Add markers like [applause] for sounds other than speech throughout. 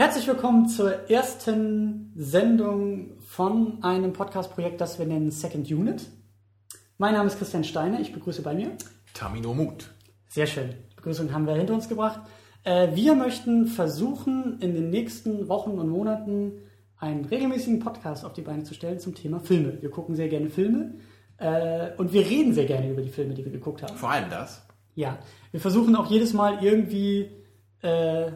Herzlich willkommen zur ersten Sendung von einem Podcast-Projekt, das wir nennen Second Unit. Mein Name ist Christian Steiner, ich begrüße bei mir. Tamino Mut. Sehr schön. Begrüßung haben wir hinter uns gebracht. Äh, wir möchten versuchen, in den nächsten Wochen und Monaten einen regelmäßigen Podcast auf die Beine zu stellen zum Thema Filme. Wir gucken sehr gerne Filme äh, und wir reden sehr gerne über die Filme, die wir geguckt haben. Vor allem das. Ja, wir versuchen auch jedes Mal irgendwie äh,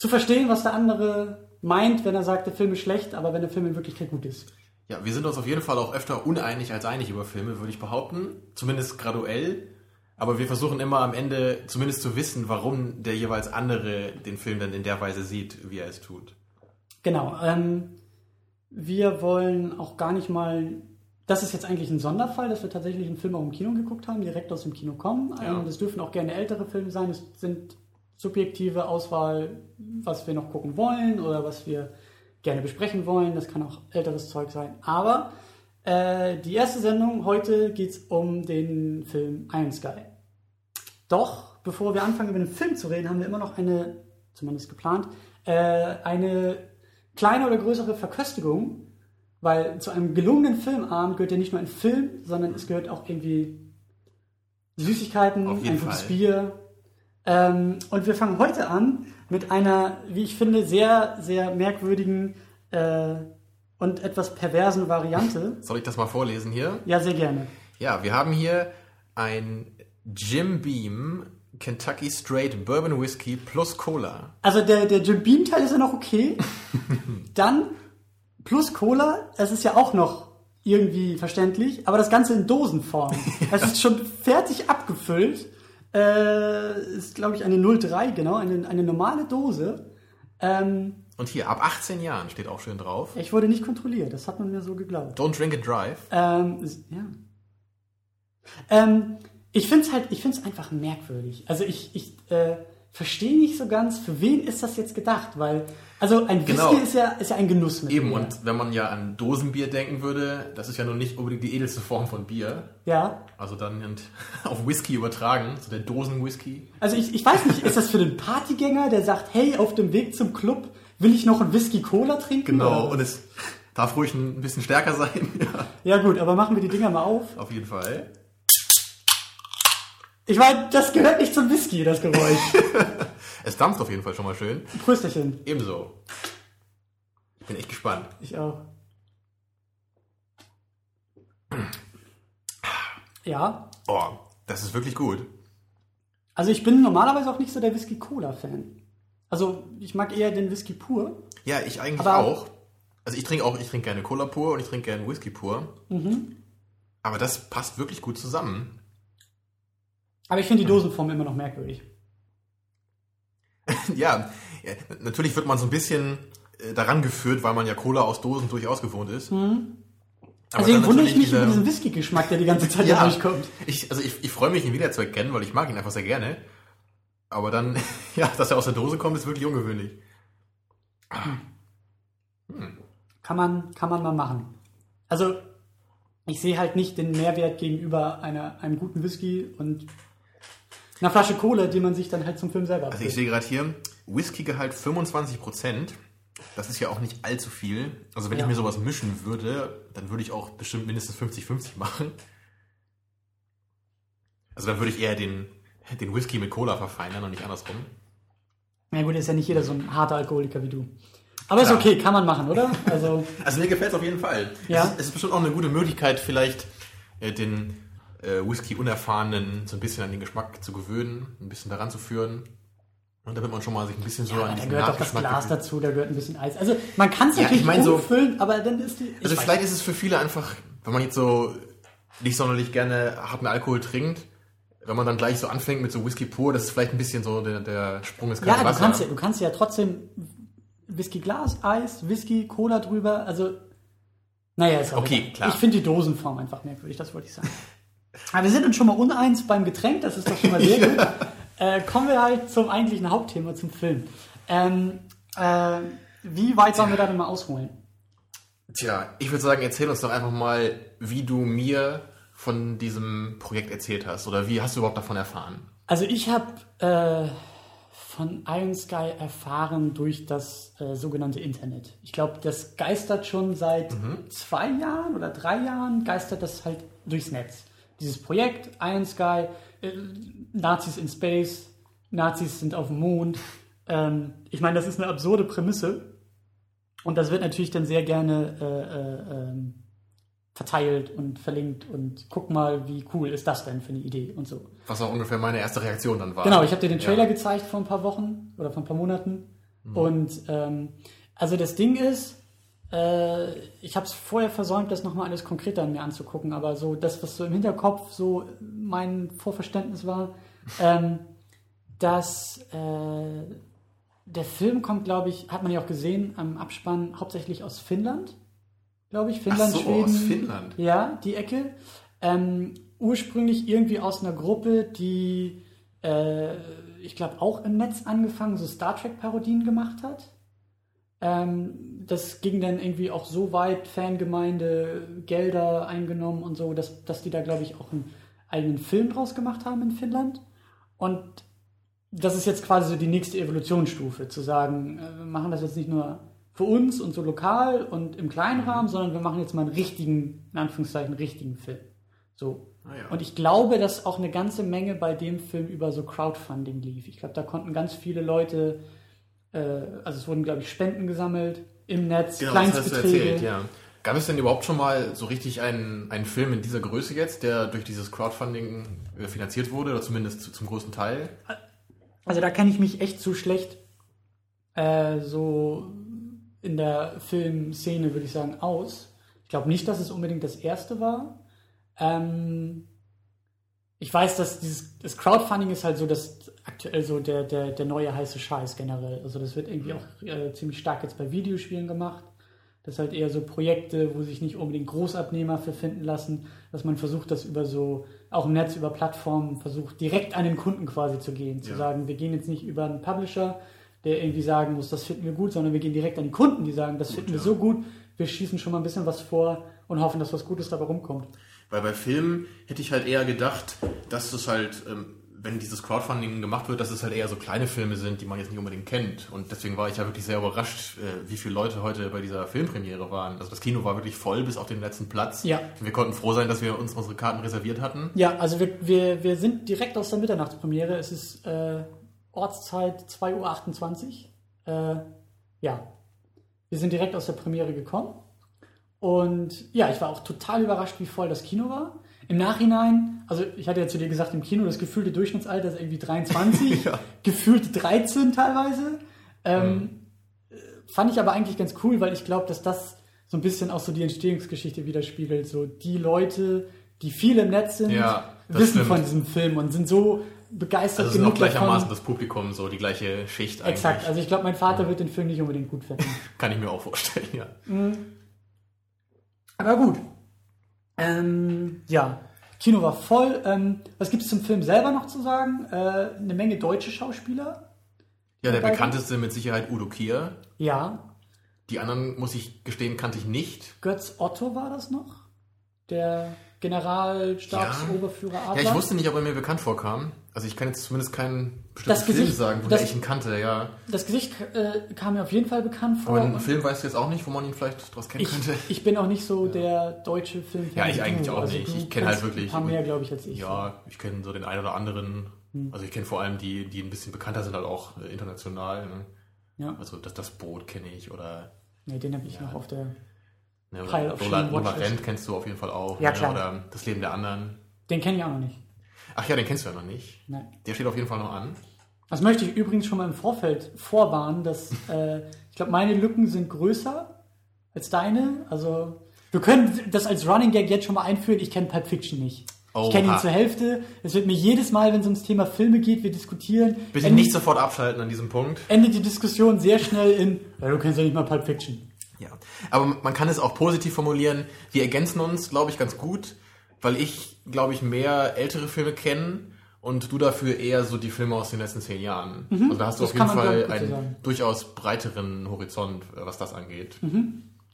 zu verstehen, was der andere meint, wenn er sagt, der Film ist schlecht, aber wenn der Film in Wirklichkeit gut ist. Ja, wir sind uns auf jeden Fall auch öfter uneinig als einig über Filme, würde ich behaupten. Zumindest graduell. Aber wir versuchen immer am Ende zumindest zu wissen, warum der jeweils andere den Film dann in der Weise sieht, wie er es tut. Genau. Ähm, wir wollen auch gar nicht mal. Das ist jetzt eigentlich ein Sonderfall, dass wir tatsächlich einen Film auch im Kino geguckt haben, direkt aus dem Kino kommen. Ja. Ähm, das dürfen auch gerne ältere Filme sein. Es sind subjektive Auswahl, was wir noch gucken wollen oder was wir gerne besprechen wollen. Das kann auch älteres Zeug sein. Aber äh, die erste Sendung heute geht es um den Film Iron Sky. Doch, bevor wir anfangen, über den Film zu reden, haben wir immer noch eine, zumindest geplant, äh, eine kleine oder größere Verköstigung, weil zu einem gelungenen Filmabend gehört ja nicht nur ein Film, sondern es gehört auch irgendwie Süßigkeiten, ein gutes Fall. Bier. Ähm, und wir fangen heute an mit einer, wie ich finde, sehr, sehr merkwürdigen äh, und etwas perversen Variante. Soll ich das mal vorlesen hier? Ja, sehr gerne. Ja, wir haben hier ein Jim Beam Kentucky Straight Bourbon Whiskey plus Cola. Also der, der Jim Beam Teil ist ja noch okay. [laughs] Dann plus Cola, das ist ja auch noch irgendwie verständlich, aber das Ganze in Dosenform. [laughs] Es ist schon fertig abgefüllt. Äh, ist, glaube ich, eine 03, genau, eine, eine normale Dose. Ähm, Und hier, ab 18 Jahren steht auch schön drauf. ich wurde nicht kontrolliert, das hat man mir so geglaubt. Don't drink and drive. Ähm, ist, ja. Ähm, ich finde es halt, ich finde es einfach merkwürdig. Also ich, ich äh, verstehe nicht so ganz, für wen ist das jetzt gedacht, weil, also ein Whisky Genau. ist ja, ist ja ein Genussmittel. Eben, und wenn man ja an Dosenbier denken würde, das ist ja nun nicht unbedingt die edelste Form von Bier. Ja. Also dann [laughs] auf Whisky übertragen, so der Dosenwhisky. Also ich, ich weiß nicht, ist das für den Partygänger, der sagt, hey, auf dem Weg zum Club will ich noch ein Whisky Cola trinken? Genau, Oder? und es darf ruhig ein bisschen stärker sein. [laughs] Ja, Ja gut, aber machen wir die Dinger mal auf. auf jeden Fall. Ich meine, das gehört nicht zum Whisky, das Geräusch. [laughs] Es dampft auf jeden Fall schon mal schön. Prösterchen. Ebenso. Ich bin echt gespannt. Ich auch. Ja, Oh, das ist wirklich gut. also ich bin normalerweise auch nicht so der Whisky-Cola-Fan. Also ich mag eher den Whisky pur. Ja, ich eigentlich auch. Also ich trinke auch, ich trinke gerne Cola pur und ich trinke gerne Whisky pur. Mhm. Aber das passt wirklich gut zusammen. Aber ich finde die Dosenform immer noch merkwürdig. [laughs] ja, ja, natürlich wird man so ein bisschen äh, daran geführt, weil man ja Cola aus Dosen durchaus gewohnt ist. Aber Mhm. Deswegen wundere ich mich natürlich über diesen Whisky-Geschmack, der die ganze Zeit Ja. durchkommt. Ich, also ich, ich freue mich, ihn wiederzuerkennen, weil ich mag ihn einfach sehr gerne. Aber dann, [laughs] ja, dass er aus der Dose kommt, ist wirklich ungewöhnlich. Kann man, kann man mal machen. Also, ich sehe halt nicht den Mehrwert gegenüber einer, einem guten Whisky und einer Flasche Cola, die man sich dann halt zum Film selber Also ich abfüllt. sehe gerade hier, Whiskygehalt 25%. Das ist ja auch nicht allzu viel. Also wenn Ja. ich mir sowas mischen würde, dann würde ich auch bestimmt mindestens 50-50 machen. Also dann würde ich eher den, den Whisky mit Cola verfeinern und nicht andersrum. Na gut, ist ja nicht jeder so ein harter Alkoholiker wie du. Aber ist Klar. okay, kann man machen, oder? Also, [laughs] Also mir gefällt es auf jeden Fall. Ja. Es, ist, es ist bestimmt auch eine gute Möglichkeit, vielleicht äh, den äh, Whisky-Unerfahrenen so ein bisschen an den Geschmack zu gewöhnen, ein bisschen daran zu führen. Und damit man schon mal sich ein bisschen so ja, an da diesen gehört doch das Glas gewöhnt. dazu, da gehört ein bisschen Eis. Also, man kann es Ja, natürlich ich mein so- umfüllen, aber dann ist die... Also vielleicht ist es für viele einfach, wenn man jetzt so nicht sonderlich gerne harten Alkohol trinkt, wenn man dann gleich so anfängt mit so Whisky pur, das ist vielleicht ein bisschen so der, der Sprung kalte Ja, du kannst ja, du kannst ja trotzdem Whisky-Glas, Eis, Whisky, Cola drüber, also naja, ist auch Okay, egal. klar. Ich finde die Dosenform einfach merkwürdig, das wollte ich sagen. [laughs] Aber wir sind uns schon mal uneins beim Getränk, das ist doch schon mal sehr [laughs] gut. Äh, kommen wir halt zum eigentlichen Hauptthema, zum Film. Ähm, äh, wie weit sollen wir da denn mal ausholen? Tja, ich würde sagen, erzähl uns doch einfach mal, wie du mir von diesem Projekt erzählt hast oder wie hast du überhaupt davon erfahren? Also ich habe äh, von Iron Sky erfahren durch das äh, sogenannte Internet. Ich glaube, das geistert schon seit zwei Jahren oder drei Jahren, geistert das halt durchs Netz. Dieses Projekt, Iron Sky, äh, Nazis in Space, Nazis sind auf dem Mond. Ähm, ich meine, das ist eine absurde Prämisse. Und das wird natürlich dann sehr gerne äh, äh, ähm, verteilt und verlinkt und guck mal, wie cool ist das denn für eine Idee und so. Was auch ungefähr meine erste Reaktion dann war. Genau, ich habe dir den Trailer Ja. gezeigt vor ein paar Wochen oder vor ein paar Monaten. Und ähm, also das Ding ist, äh, ich habe es vorher versäumt, das nochmal alles konkreter an mir anzugucken, aber so das, was so im Hinterkopf so mein Vorverständnis war, ähm, dass äh, der Film kommt, glaube ich, hat man ja auch gesehen am Abspann, hauptsächlich aus Finnland, glaube ich. Ach Finnland, so, Schweden. aus Finnland. Ja, die Ecke. Ähm, ursprünglich irgendwie aus einer Gruppe, die, äh, ich glaube, auch im Netz angefangen, so Star Trek-Parodien gemacht hat. Ähm, das ging dann irgendwie auch so weit, Fangemeinde, Gelder eingenommen und so, dass, dass die da, glaube ich, auch einen eigenen Film draus gemacht haben in Finnland. Und das ist jetzt quasi so die nächste Evolutionsstufe, zu sagen, äh, wir machen das jetzt nicht nur für uns und so lokal und im kleinen Rahmen, sondern wir machen jetzt mal einen richtigen, in Anführungszeichen, richtigen Film. So. Ah ja. Und ich glaube, dass auch eine ganze Menge bei dem Film über so Crowdfunding lief. Ich glaube, da konnten ganz viele Leute, äh, also es wurden, glaube ich, Spenden gesammelt im Netz, Genau, Kleinstbeträge. erzählt, ja. Gab es denn überhaupt schon mal so richtig einen, einen Film in dieser Größe jetzt, der durch dieses Crowdfunding äh, finanziert wurde, oder zumindest zu, zum größten Teil? Also da kenne ich mich echt zu schlecht äh, so in der Filmszene, würde ich sagen, aus. Ich glaube nicht, dass es unbedingt das erste war. Ähm, ich weiß, dass dieses das Crowdfunding ist halt so das aktuell so der, der, der neue heiße Scheiß generell. Also das wird irgendwie auch äh, ziemlich stark jetzt bei Videospielen gemacht. Das halt eher so Projekte, wo sich nicht unbedingt Großabnehmer für finden lassen, dass man versucht, das über so, auch im Netz, über Plattformen, versucht, direkt an den Kunden quasi zu gehen. Zu Ja. sagen, wir gehen jetzt nicht über einen Publisher, der irgendwie sagen muss, das finden wir gut, sondern wir gehen direkt an die Kunden, die sagen, das finden wir ja. so gut, wir schießen schon mal ein bisschen was vor und hoffen, dass was Gutes dabei rumkommt. Weil bei Filmen hätte ich halt eher gedacht, dass es halt, ähm, wenn dieses Crowdfunding gemacht wird, dass es halt eher so kleine Filme sind, die man jetzt nicht unbedingt kennt. Und deswegen war ich ja wirklich sehr überrascht, äh, wie viele Leute heute bei dieser Filmpremiere waren. Also das Kino war wirklich voll bis auf den letzten Platz. Ja. Wir konnten froh sein, dass wir uns unsere Karten reserviert hatten. Ja, also wir, wir, wir sind direkt aus der Mitternachtspremiere. Es ist äh, Ortszeit 2.28 Uhr. Äh, ja, wir sind direkt aus der Premiere gekommen. Und ja, ich war auch total überrascht, wie voll das Kino war. Im Nachhinein, also ich hatte ja zu dir gesagt, im Kino das gefühlte Durchschnittsalter ist irgendwie 23, [laughs] Ja. gefühlt 13 teilweise. Ähm, äh, Fand ich aber eigentlich ganz cool, weil ich glaube, dass das so ein bisschen auch so die Entstehungsgeschichte widerspiegelt. So die Leute, die viel im Netz sind, Ja, wissen stimmt. von diesem Film und sind so begeistert Also es sind auch genug gleichermaßen davon. das Publikum, so die gleiche Schicht eigentlich. Exakt, also ich glaube, mein Vater wird den Film nicht unbedingt gut finden. [laughs] Kann ich mir auch vorstellen, ja. Aber gut. Ähm, ja, Kino war voll. Ähm, was gibt es zum Film selber noch zu sagen? Äh, eine Menge deutsche Schauspieler. Ja, der bekannteste mit Sicherheit Udo Kier. Ja, Die anderen, muss ich gestehen, kannte ich nicht. Götz Otto war das noch? Der Generalstabsoberführer Ja, Adler. ich wusste nicht, ob er mir bekannt vorkam. Also ich kann jetzt zumindest keinen bestimmten Das Film Gesicht- sagen, wo ich ihn kannte, ja. Das Gesicht äh, kam mir auf jeden Fall bekannt vor. Aber einen Und Film weißt du jetzt auch nicht, wo man ihn vielleicht draus kennen ich, könnte. ich bin auch nicht so [laughs] der deutsche Filmfan. Ja, ich eigentlich du. auch Also nicht. Ich kenn halt wirklich- Ein paar mehr, glaube ich, als ich. Ja, ich kenne so den einen oder anderen. Hm. Also ich kenne vor allem die, die ein bisschen bekannter sind, halt auch äh, international. Ne? Ja. Also das, das Boot kenne ich oder, Nee, den habe ich noch auf der. Ne, Pile of Lola Watchlist. Rent kennst du auf jeden Fall auch. Ja, ne? klar. Oder Das Leben der anderen. Den kenne ich auch noch nicht. Ach ja, den kennst du ja noch nicht. Nein. Der steht auf jeden Fall noch an. Das möchte ich übrigens schon mal im Vorfeld vorwarnen, dass [laughs] äh, ich glaube, meine Lücken sind größer als deine. Also wir können das als Running Gag jetzt schon mal einführen. Ich kenne Pulp Fiction nicht. Ich kenne ihn Oha. zur Hälfte. Es wird mir jedes Mal, wenn es ums Thema Filme geht, wir diskutieren. Bitte endet, nicht sofort abschalten an diesem Punkt. endet die Diskussion sehr schnell in, ja, du kennst ja nicht mal Pulp Fiction. Ja, aber man kann es auch positiv formulieren. Wir ergänzen uns, glaube ich, ganz gut, weil ich, glaube ich, mehr ältere Filme kenne und du dafür eher so die Filme aus den letzten zehn Jahren. Also da hast du Mhm. Das auf jeden Fall einen sagen. Mhm. durchaus breiteren Horizont, äh, was das angeht.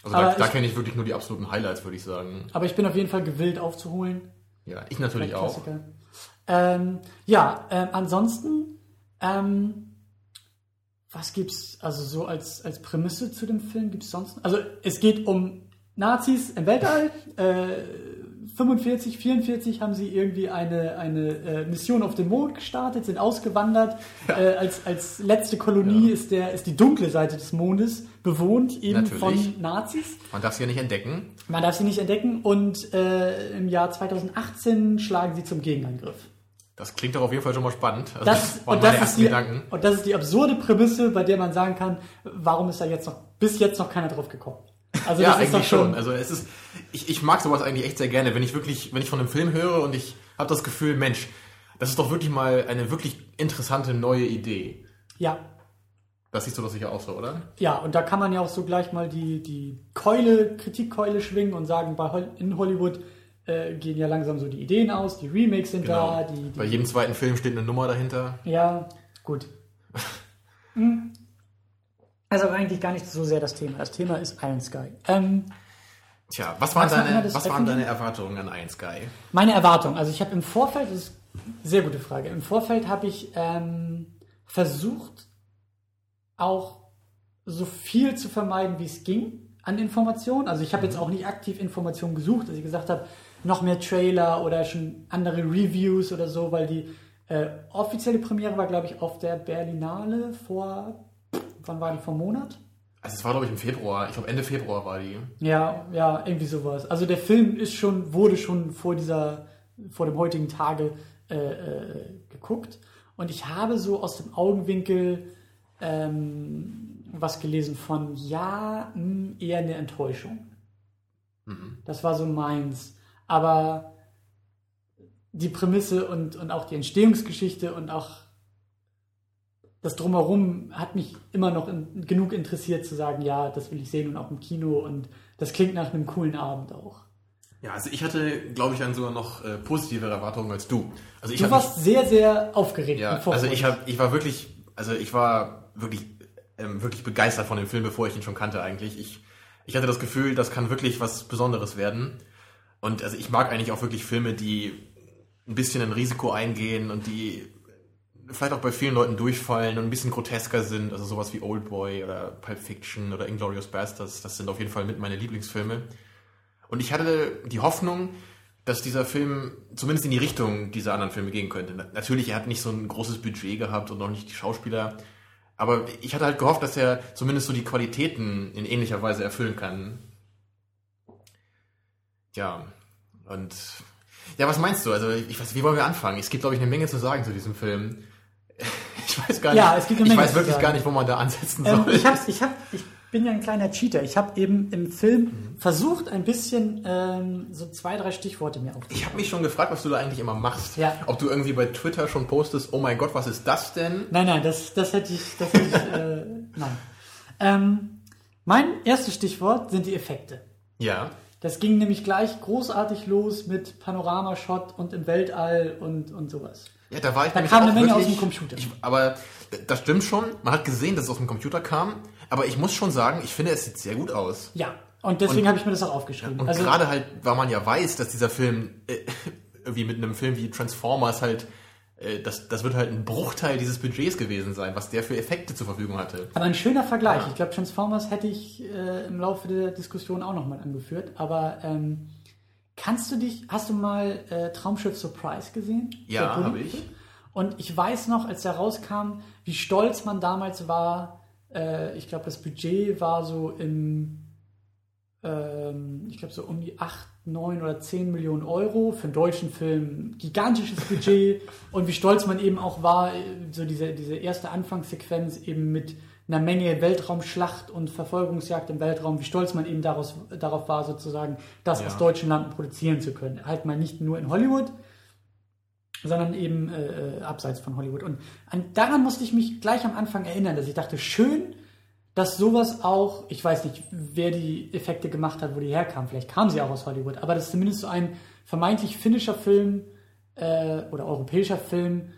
Also Aber da, da kenne ich wirklich nur die absoluten Highlights, würde ich sagen. Aber ich bin auf jeden Fall gewillt aufzuholen. Ja, ich natürlich auch. Ähm, ja, ähm, ansonsten, ähm, was gibt's also so als, als Prämisse zu dem Film? Gibt's sonst? Also es geht um Nazis im Weltall. Äh, 45, 44 haben sie irgendwie eine, eine äh, Mission auf dem Mond gestartet, sind ausgewandert. Ja. Äh, als, als letzte Kolonie ja. ist, der, ist die dunkle Seite des Mondes bewohnt, eben Natürlich. von Nazis. Man darf sie ja nicht entdecken. Man darf sie nicht entdecken und äh, im Jahr 2018 schlagen sie zum Gegenangriff. Das klingt doch auf jeden Fall schon mal spannend. Also das, das und, das die, und, das ist die, absurde Prämisse, bei der man sagen kann, warum ist da jetzt noch, bis jetzt noch keiner drauf gekommen? Also ja, das ist doch schon. Also es ist, ich, ich mag sowas eigentlich echt sehr gerne, wenn ich wirklich, wenn ich von einem Film höre und ich habe das Gefühl, Mensch, das ist doch wirklich mal eine wirklich interessante neue Idee. Ja. Das siehst du doch sicher auch so, oder? Ja, und da kann man ja auch so gleich mal die, die Keule, Kritikkeule schwingen und sagen, bei, in Hollywood äh, gehen ja langsam so die Ideen aus, die Remakes sind genau. da. Die, die bei jedem zweiten Film steht eine Nummer dahinter. Ja, gut. [laughs] hm. Also eigentlich gar nicht so sehr das Thema. Das Thema ist Iron Sky. Ähm, Tja, was waren, deine, was waren deine Erwartungen an Iron Sky? Meine Erwartungen, also ich habe im Vorfeld, das ist eine sehr gute Frage, im Vorfeld habe ich ähm, versucht, auch so viel zu vermeiden, wie es ging an Informationen. Also ich habe jetzt mhm. auch nicht aktiv Informationen gesucht, dass ich gesagt habe, noch mehr Trailer oder schon andere Reviews oder so, weil die äh, offizielle Premiere war, glaube ich, auf der Berlinale vor Wann war die vom Monat? Also es war, glaube ich, im Februar. Ich glaube, Ende Februar war die. Ja, ja, irgendwie sowas. Also der Film ist schon, wurde schon vor dieser, vor dem heutigen Tage äh, äh, geguckt. Und ich habe so aus dem Augenwinkel ähm, was gelesen von, ja, mh, hm, eher eine Enttäuschung. Mhm. Das war so meins. Aber die Prämisse und, und auch die Entstehungsgeschichte und auch das Drumherum hat mich immer noch in, genug interessiert zu sagen, ja, das will ich sehen und auch im Kino und das klingt nach einem coolen Abend auch. Ja, also ich hatte, glaube ich, dann sogar noch äh, positivere Erwartungen als du. Also ich du warst mich, sehr, sehr aufgeregt. Ja, also ich habe, ich war wirklich, also ich war wirklich, ähm, wirklich begeistert von dem Film, bevor ich ihn schon kannte eigentlich. Ich, ich hatte das Gefühl, das kann wirklich was Besonderes werden. Und also ich mag eigentlich auch wirklich Filme, die ein bisschen ein Risiko eingehen und die vielleicht auch bei vielen Leuten durchfallen und ein bisschen grotesker sind, also sowas wie Old Boy oder Pulp Fiction oder Inglourious Bastards, das sind auf jeden Fall mit meine Lieblingsfilme. Und ich hatte die Hoffnung, dass dieser Film zumindest in die Richtung dieser anderen Filme gehen könnte. Natürlich, er hat nicht so ein großes Budget gehabt und auch nicht die Schauspieler, aber ich hatte halt gehofft, dass er zumindest so die Qualitäten in ähnlicher Weise erfüllen kann. Ja, und ja, was meinst du? Also, ich weiß, wie wollen wir anfangen? Es gibt, glaube ich, eine Menge zu sagen zu diesem Film. [laughs] Ich weiß gar nicht. Ja, es gibt eine Menge ich weiß wirklich gar nicht, wo man da ansetzen ähm, soll. Ich, hab's, ich, hab, ich bin ja ein kleiner Cheater. Ich habe eben im Film mhm. versucht, ein bisschen ähm, so zwei, drei Stichworte mir aufzunehmen. Ich habe mich schon gefragt, was du da eigentlich immer machst. Ja. Ob du irgendwie bei Twitter schon postest, oh mein Gott, was ist das denn? Nein, nein, das, das hätte ich, das hätte ich, äh, [laughs] nein. Ähm, mein erstes Stichwort sind die Effekte. Ja. Das ging nämlich gleich großartig los mit Panoramashot und im Weltall und, und sowas. Ja, da war ich Da kam eine Menge wirklich, aus dem Computer. Ich, aber das stimmt schon. Man hat gesehen, dass es aus dem Computer kam. Aber ich muss schon sagen, ich finde, es sieht sehr gut aus. Ja, und deswegen habe ich mir das auch aufgeschrieben. Und also, gerade halt, weil man ja weiß, dass dieser Film äh, [laughs] irgendwie mit einem Film wie Transformers halt das, das wird halt ein Bruchteil dieses Budgets gewesen sein, was der für Effekte zur Verfügung hatte. Aber ein schöner Vergleich. Ja. Ich glaube, Transformers hätte ich äh, im Laufe der Diskussion auch nochmal angeführt. Aber ähm, Kannst du dich, hast du mal äh, Traumschiff Surprise gesehen? Ja, habe ich. Und ich weiß noch, als er rauskam, wie stolz man damals war. Äh, ich glaube, das Budget war so im, ich glaube, so um die 8, 9 oder 10 Millionen Euro. Für einen deutschen Film gigantisches Budget. [laughs] Und wie stolz man eben auch war, äh, so diese, diese erste Anfangssequenz eben mit einer Menge Weltraumschlacht und Verfolgungsjagd im Weltraum, wie stolz man eben daraus, darauf war, sozusagen das ja. aus deutschen Landen produzieren zu können. Halt mal nicht nur in Hollywood, sondern eben äh, äh, abseits von Hollywood. Und an, daran musste ich mich gleich am Anfang erinnern, dass ich dachte, schön, dass sowas auch, ich weiß nicht, wer die Effekte gemacht hat, wo die herkamen, vielleicht kamen sie auch aus Hollywood, aber dass zumindest so ein vermeintlich finnischer Film äh, oder europäischer Film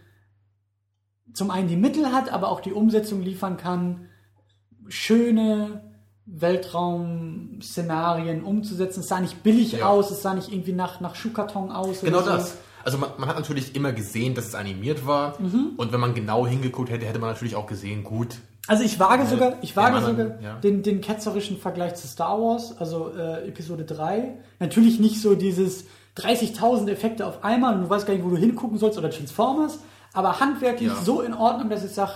zum einen die Mittel hat, aber auch die Umsetzung liefern kann, schöne Weltraum-Szenarien umzusetzen. Es sah nicht billig ja. aus, es sah nicht irgendwie nach, nach Schuhkarton aus. Genau so. das. Also man, man, hat natürlich immer gesehen, dass es animiert war. Mhm. Und wenn man genau hingeguckt hätte, hätte man natürlich auch gesehen, gut, Also ich wage Äh, sogar, ich wage anderen, sogar ja. den, den ketzerischen Vergleich zu Star Wars, also äh, Episode 3. Natürlich nicht so dieses 30.000 Effekte auf einmal und du weißt gar nicht, wo du hingucken sollst oder Transformers, aber handwerklich Ja. so in Ordnung, dass ich sage,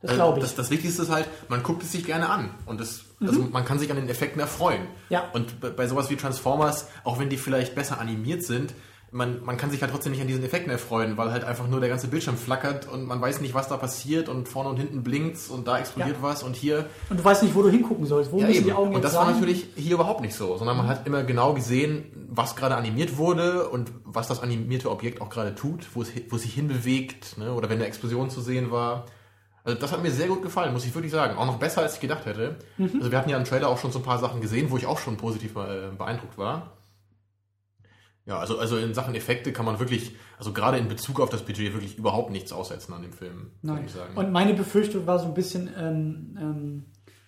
das Also glaube ich. Das, das Wichtigste ist halt, man guckt es sich gerne an und das, also man kann sich an den Effekten erfreuen. Mhm. Ja. Und bei- bei sowas wie Transformers, auch wenn die vielleicht besser animiert sind, man, man kann sich halt trotzdem nicht an diesen Effekten erfreuen, weil halt einfach nur der ganze Bildschirm flackert und man weiß nicht, was da passiert und vorne und hinten blinkt's und da explodiert Ja. was und hier. und du weißt nicht, wo du hingucken sollst, wo Ja, müssen eben. die Augen Und das war sein. natürlich hier überhaupt nicht so, sondern man hat immer genau gesehen, was gerade animiert wurde und was das animierte Objekt auch gerade tut, wo es, wo es sich hinbewegt, ne? oder wenn eine Explosion zu sehen war. Also das hat mir sehr gut gefallen, muss ich wirklich sagen. Auch noch besser, als ich gedacht hätte. Mhm. Also wir hatten ja im Trailer auch schon so ein paar Sachen gesehen, wo ich auch schon positiv äh, beeindruckt war. Ja, also, also in Sachen Effekte kann man wirklich, also gerade in Bezug auf das Budget, wirklich überhaupt nichts aussetzen an dem Film, würde Nein. ich sagen. Und meine Befürchtung war so ein bisschen, ähm, ähm,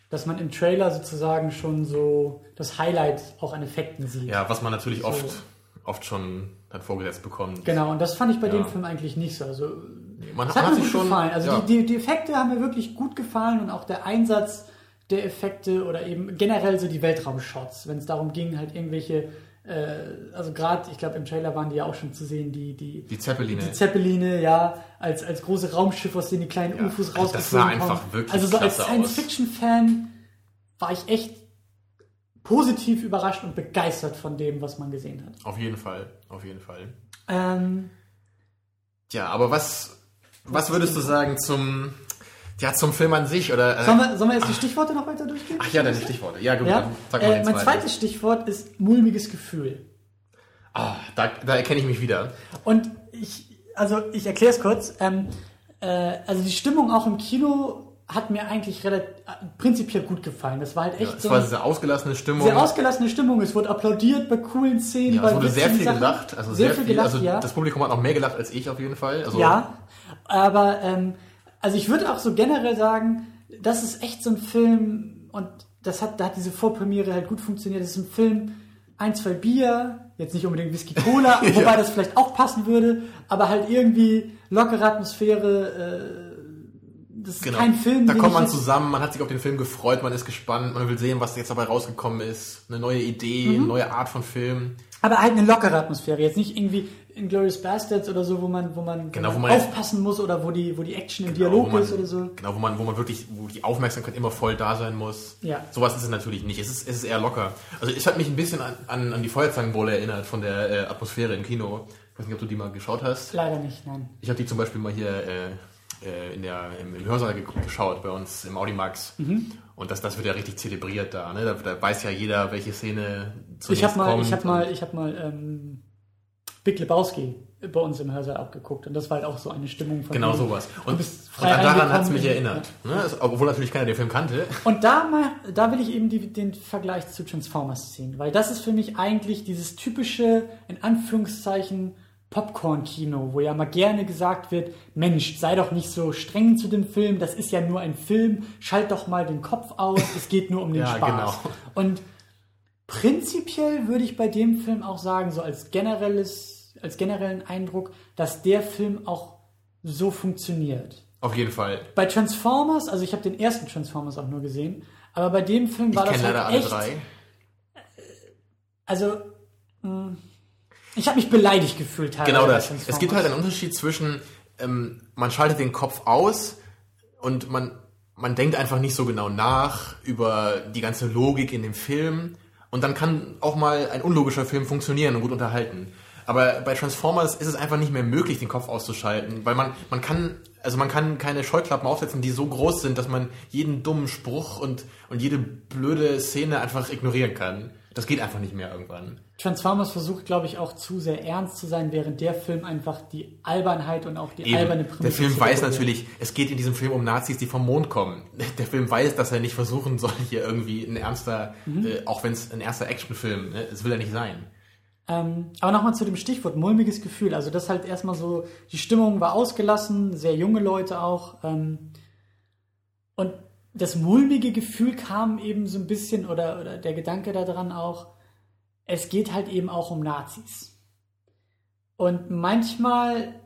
dass man im Trailer sozusagen schon so das Highlight auch an Effekten sieht. ja, was man natürlich So. oft, oft schon dann vorgesetzt bekommt. Genau, und das fand ich bei Ja. dem Film eigentlich nicht so. Also Man, Es man hat hat mir gut schon, gefallen. Also ja. die, die, die Effekte haben mir wirklich gut gefallen und auch der Einsatz der Effekte oder eben generell so die Weltraumshots, wenn es darum ging, halt irgendwelche, also gerade, ich glaube im Trailer waren die ja auch schon zu sehen, die, die, Die Zeppeline. die Zeppeline, ja, als, als große Raumschiffe, aus denen die kleinen Ja, UFOs rausgeflogen das sah einfach wirklich Also so als Science-Fiction-Fan war ich echt positiv überrascht und begeistert von dem, was man gesehen hat. Auf jeden Fall, auf jeden Fall. Ähm, Tja, aber was, was würdest du sagen zum, ja, zum Film an sich? Oder, äh, sollen, wir, sollen wir jetzt die Stichworte noch weiter durchgehen? ach ja, deine Stichworte. Ja, gut, Ja, dann sag mal äh, mein zweites Stichwort ist mulmiges Gefühl. Ah, da, da erkenne ich mich wieder. Und ich, also ich erkläre es kurz. Ähm, äh, also die Stimmung auch im Kino hat mir eigentlich relativ, prinzipiell gut gefallen. Das war halt echt Es so war eine diese ausgelassene Stimmung. sehr ausgelassene Stimmung. Es wurde applaudiert bei coolen Szenen. ja, es wurde sehr viel Sachen. gelacht. Also sehr, sehr, viel gelacht, also ja. das Publikum hat auch mehr gelacht als ich auf jeden Fall. Also, Ja, aber ähm, also ich würde auch so generell sagen, das ist echt so ein Film und das hat, da hat diese Vorpremiere halt gut funktioniert. Das ist ein Film, ein, zwei Bier, jetzt nicht unbedingt Whisky Cola, [laughs] wobei das vielleicht auch passen würde, aber halt irgendwie lockere Atmosphäre. Äh, das ist Genau. kein Film, da kommt man zusammen, man hat sich auf den Film gefreut, man ist gespannt, man will sehen, was jetzt dabei rausgekommen ist. Eine neue Idee, Mhm. eine neue Art von Film. Aber halt eine lockere Atmosphäre, jetzt nicht irgendwie in Glorious Bastards oder so, wo man, wo man, Genau, wo man aufpassen muss oder wo die, wo die Action im Genau, Dialog man, ist oder so. Genau, wo man, wo man wirklich, wo die Aufmerksamkeit immer voll da sein muss. Ja. Sowas ist es natürlich nicht. Es ist, es ist eher locker. Also es hat mich ein bisschen an, an, an die Feuerzangenbowle erinnert von der äh, Atmosphäre im Kino. Ich weiß nicht, ob du die mal geschaut hast. Leider nicht, nein. Ich habe die zum Beispiel mal hier äh, äh, in der, im, im Hörsaal ge geschaut, bei uns im Audimax. Mhm. Und das, das wird ja richtig zelebriert da, ne? Da, da weiß ja jeder, welche Szene zunächst Ich habe mal, kommt. ich habe mal, ich habe mal ähm, Big Lebowski bei uns im Hörsaal abgeguckt und das war halt auch so eine Stimmung von Genau sowas. Und, und daran hat es mich in- erinnert. Ne? Also, obwohl natürlich keiner den Film kannte. Und da mal, da will ich eben die, den Vergleich zu Transformers ziehen, weil das ist für mich eigentlich dieses typische, in Anführungszeichen, Popcorn-Kino, wo ja mal gerne gesagt wird, Mensch, sei doch nicht so streng zu dem Film, das ist ja nur ein Film, schalt doch mal den Kopf aus, es geht nur um den [laughs] Ja, Spaß. genau. Und prinzipiell würde ich bei dem Film auch sagen, so als generelles, als generellen Eindruck, dass der Film auch so funktioniert. Auf jeden Fall. Bei Transformers, also ich habe den ersten Transformers auch nur gesehen, aber bei dem Film Ich war das kenne halt leider alle echt, drei. also mh, ich habe mich beleidigt gefühlt teilweise Genau das. Es gibt halt einen Unterschied zwischen, ähm, man schaltet den Kopf aus und man, man denkt einfach nicht so genau nach über die ganze Logik in dem Film. Und dann kann auch mal ein unlogischer Film funktionieren und gut unterhalten. Aber bei Transformers ist es einfach nicht mehr möglich, den Kopf auszuschalten, weil man, man kann, also man kann keine Scheuklappen aufsetzen, die so groß sind, dass man jeden dummen Spruch und, und jede blöde Szene einfach ignorieren kann. Das geht einfach nicht mehr irgendwann. Transformers versucht, glaube ich, auch zu sehr ernst zu sein, während der Film einfach die Albernheit und auch die Eben. alberne Der Prämisse Film weiß natürlich, es geht in diesem Film um Nazis, die vom Mond kommen. [laughs] Der Film weiß, dass er nicht versuchen soll, hier irgendwie ein ernster, Mhm. äh, auch wenn es ein erster Actionfilm, ne, das will er nicht sein. Ähm, aber nochmal zu dem Stichwort mulmiges Gefühl. Also das halt erstmal so, die Stimmung war ausgelassen, sehr junge Leute auch. Ähm, und das mulmige Gefühl kam eben so ein bisschen, oder, oder der Gedanke daran auch, es geht halt eben auch um Nazis. Und manchmal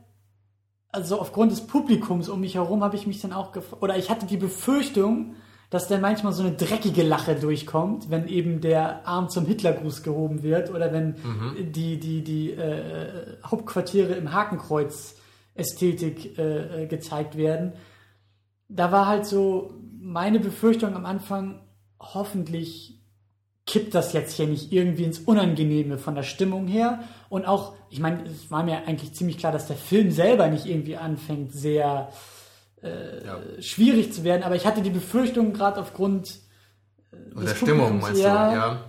also aufgrund des Publikums um mich herum habe ich mich dann auch gef oder ich hatte die Befürchtung, dass dann manchmal so eine dreckige Lache durchkommt, wenn eben der Arm zum Hitlergruß gehoben wird oder wenn Mhm. die, die, die äh, Hauptquartiere im Hakenkreuz Ästhetik äh, äh, gezeigt werden. Da war halt so meine Befürchtung am Anfang, hoffentlich kippt das jetzt hier nicht irgendwie ins Unangenehme von der Stimmung her. Und auch, ich meine, es war mir eigentlich ziemlich klar, dass der Film selber nicht irgendwie anfängt, sehr Ja. schwierig zu werden. Aber ich hatte die Befürchtung, gerade aufgrund Und des der Stimmung, Publikums, meinst ja. du? Ja.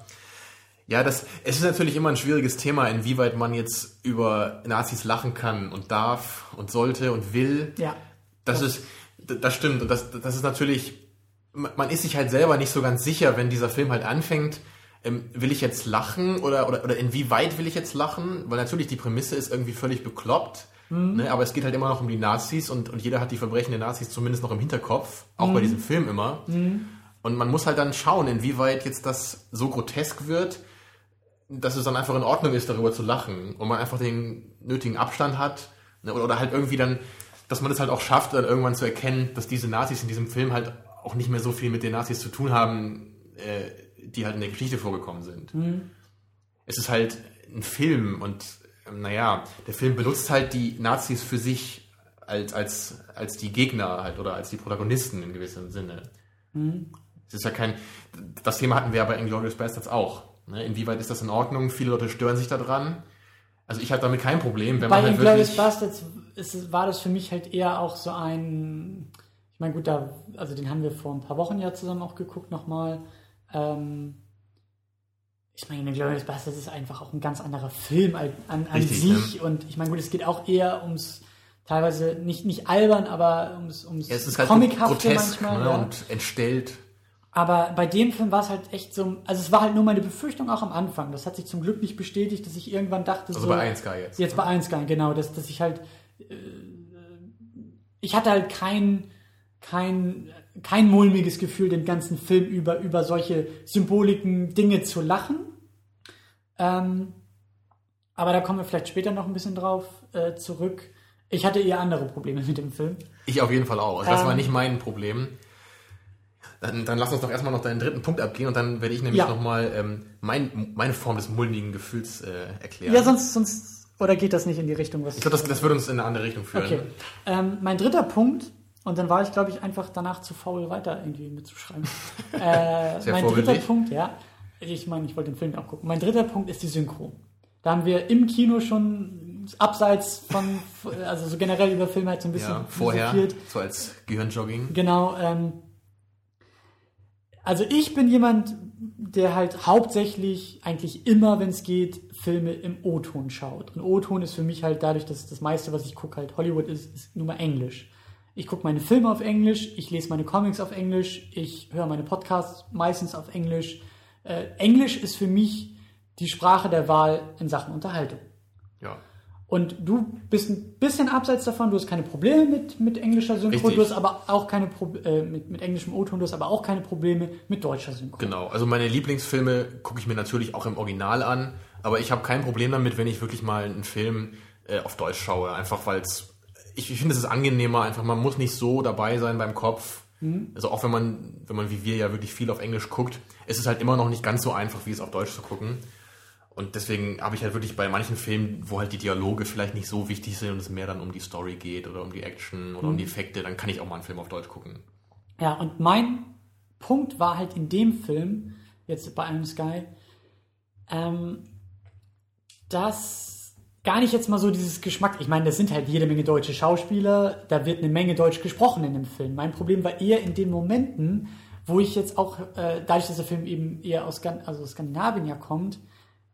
Ja, das, es ist natürlich immer ein schwieriges Thema, inwieweit man jetzt über Nazis lachen kann und darf und sollte und will. Ja. Das ist, d- das stimmt. Und das, das ist natürlich, man man ist sich halt selber nicht so ganz sicher, wenn dieser Film halt anfängt, ähm, will ich jetzt lachen oder, oder, oder inwieweit will ich jetzt lachen? Weil natürlich die Prämisse ist irgendwie völlig bekloppt. Ne? Aber es geht halt immer noch um die Nazis und, und jeder hat die Verbrechen der Nazis zumindest noch im Hinterkopf. Auch bei diesem Film immer. Und man muss halt dann schauen, inwieweit jetzt das so grotesk wird, dass es dann einfach in Ordnung ist, darüber zu lachen. Und man einfach den nötigen Abstand hat. Ne? Oder, oder halt irgendwie dann, dass man es halt auch schafft, dann irgendwann zu erkennen, dass diese Nazis in diesem Film halt auch nicht mehr so viel mit den Nazis zu tun haben, äh, die halt in der Geschichte vorgekommen sind. Es ist halt ein Film und naja, der Film benutzt halt die Nazis für sich als, als, als die Gegner halt oder als die Protagonisten in gewissem Sinne. Es ist ja kein, das Thema hatten wir ja bei Inglourious Bastards auch. Ne? Inwieweit ist das in Ordnung? Viele Leute stören sich daran. Also ich habe damit kein Problem, wenn Bei man halt Inglourious wirklich... Bastards ist, war das für mich halt eher auch so ein, ich meine gut, da, also den haben wir vor ein paar Wochen ja zusammen auch geguckt nochmal. Ähm, ich meine, Inglourious Bastards ist einfach auch ein ganz anderer Film an, an, Richtig, sich und ich meine gut, es geht auch eher ums teilweise nicht, nicht albern, aber ums, ums Ja, es ist halt Comichafte grotesk manchmal. ne? ja. und entstellt. Aber bei dem Film war es halt echt so, also es war halt nur meine Befürchtung auch am Anfang. Das hat sich zum Glück nicht bestätigt, dass ich irgendwann dachte, Also so, bei 1 Sky jetzt. Jetzt bei 1 genau, dass, dass ich halt, äh, ich hatte halt kein, kein, kein mulmiges Gefühl, den ganzen Film über, über solche Symboliken, Dinge zu lachen. Ähm, aber da kommen wir vielleicht später noch ein bisschen drauf äh, zurück. Ich hatte eher andere Probleme mit dem Film. Ich auf jeden Fall auch. Also das Ähm. war nicht mein Problem. Dann, dann lass uns doch erstmal noch deinen dritten Punkt abgehen und dann werde ich nämlich Ja. nochmal ähm, mein, meine Form des mulmigen Gefühls äh, erklären. Ja, sonst, sonst, oder geht das nicht in die Richtung, was ich glaube, das, das würde uns in eine andere Richtung führen. Okay. Ähm, mein dritter Punkt, und dann war ich, glaube ich, einfach danach zu faul, weiter irgendwie mitzuschreiben. [laughs] äh, Sehr mein dritter. Punkt, ja. Ich meine, ich wollte den Film auch gucken. Mein dritter Punkt ist die Synchro. Da haben wir im Kino schon abseits von, [laughs] also so generell über Filme halt so ein bisschen Ja, vorher, philosophiert. so als Gehirnjogging. Genau. Ähm, also ich bin jemand, der halt hauptsächlich eigentlich immer, wenn es geht, Filme im O-Ton schaut. Und O-Ton ist für mich halt dadurch, dass das meiste, was ich gucke, halt Hollywood ist, ist nur mal Englisch. Ich gucke meine Filme auf Englisch, ich lese meine Comics auf Englisch, ich höre meine Podcasts meistens auf Englisch. Äh, Englisch ist für mich die Sprache der Wahl in Sachen Unterhaltung. Ja. Und du bist ein bisschen abseits davon, du hast keine Probleme mit, mit englischer Synchro, Richtig. du hast aber auch keine Pro äh, mit, mit englischem O-Ton, du hast aber auch keine Probleme mit deutscher Synchro. Genau, also meine Lieblingsfilme gucke ich mir natürlich auch im Original an, aber ich habe kein Problem damit, wenn ich wirklich mal einen Film äh, auf Deutsch schaue, einfach weil es, ich, ich finde es ist angenehmer, einfach man muss nicht so dabei sein beim Kopf. Also auch wenn man, wenn man wie wir ja wirklich viel auf Englisch guckt, ist es halt immer noch nicht ganz so einfach, wie es auf Deutsch zu gucken. Und deswegen habe ich halt wirklich bei manchen Filmen, wo halt die Dialoge vielleicht nicht so wichtig sind und es mehr dann um die Story geht oder um die Action oder um die Effekte, dann kann ich auch mal einen Film auf Deutsch gucken. Ja, und mein Punkt war halt in dem Film, jetzt bei einem Sky, ähm, dass gar nicht jetzt mal so dieses Geschmack, ich meine, das sind halt jede Menge deutsche Schauspieler, da wird eine Menge Deutsch gesprochen in dem Film. Mein Problem war eher in den Momenten, wo ich jetzt auch, äh, dadurch, dass der Film eben eher aus Skan also aus Skandinavien ja kommt,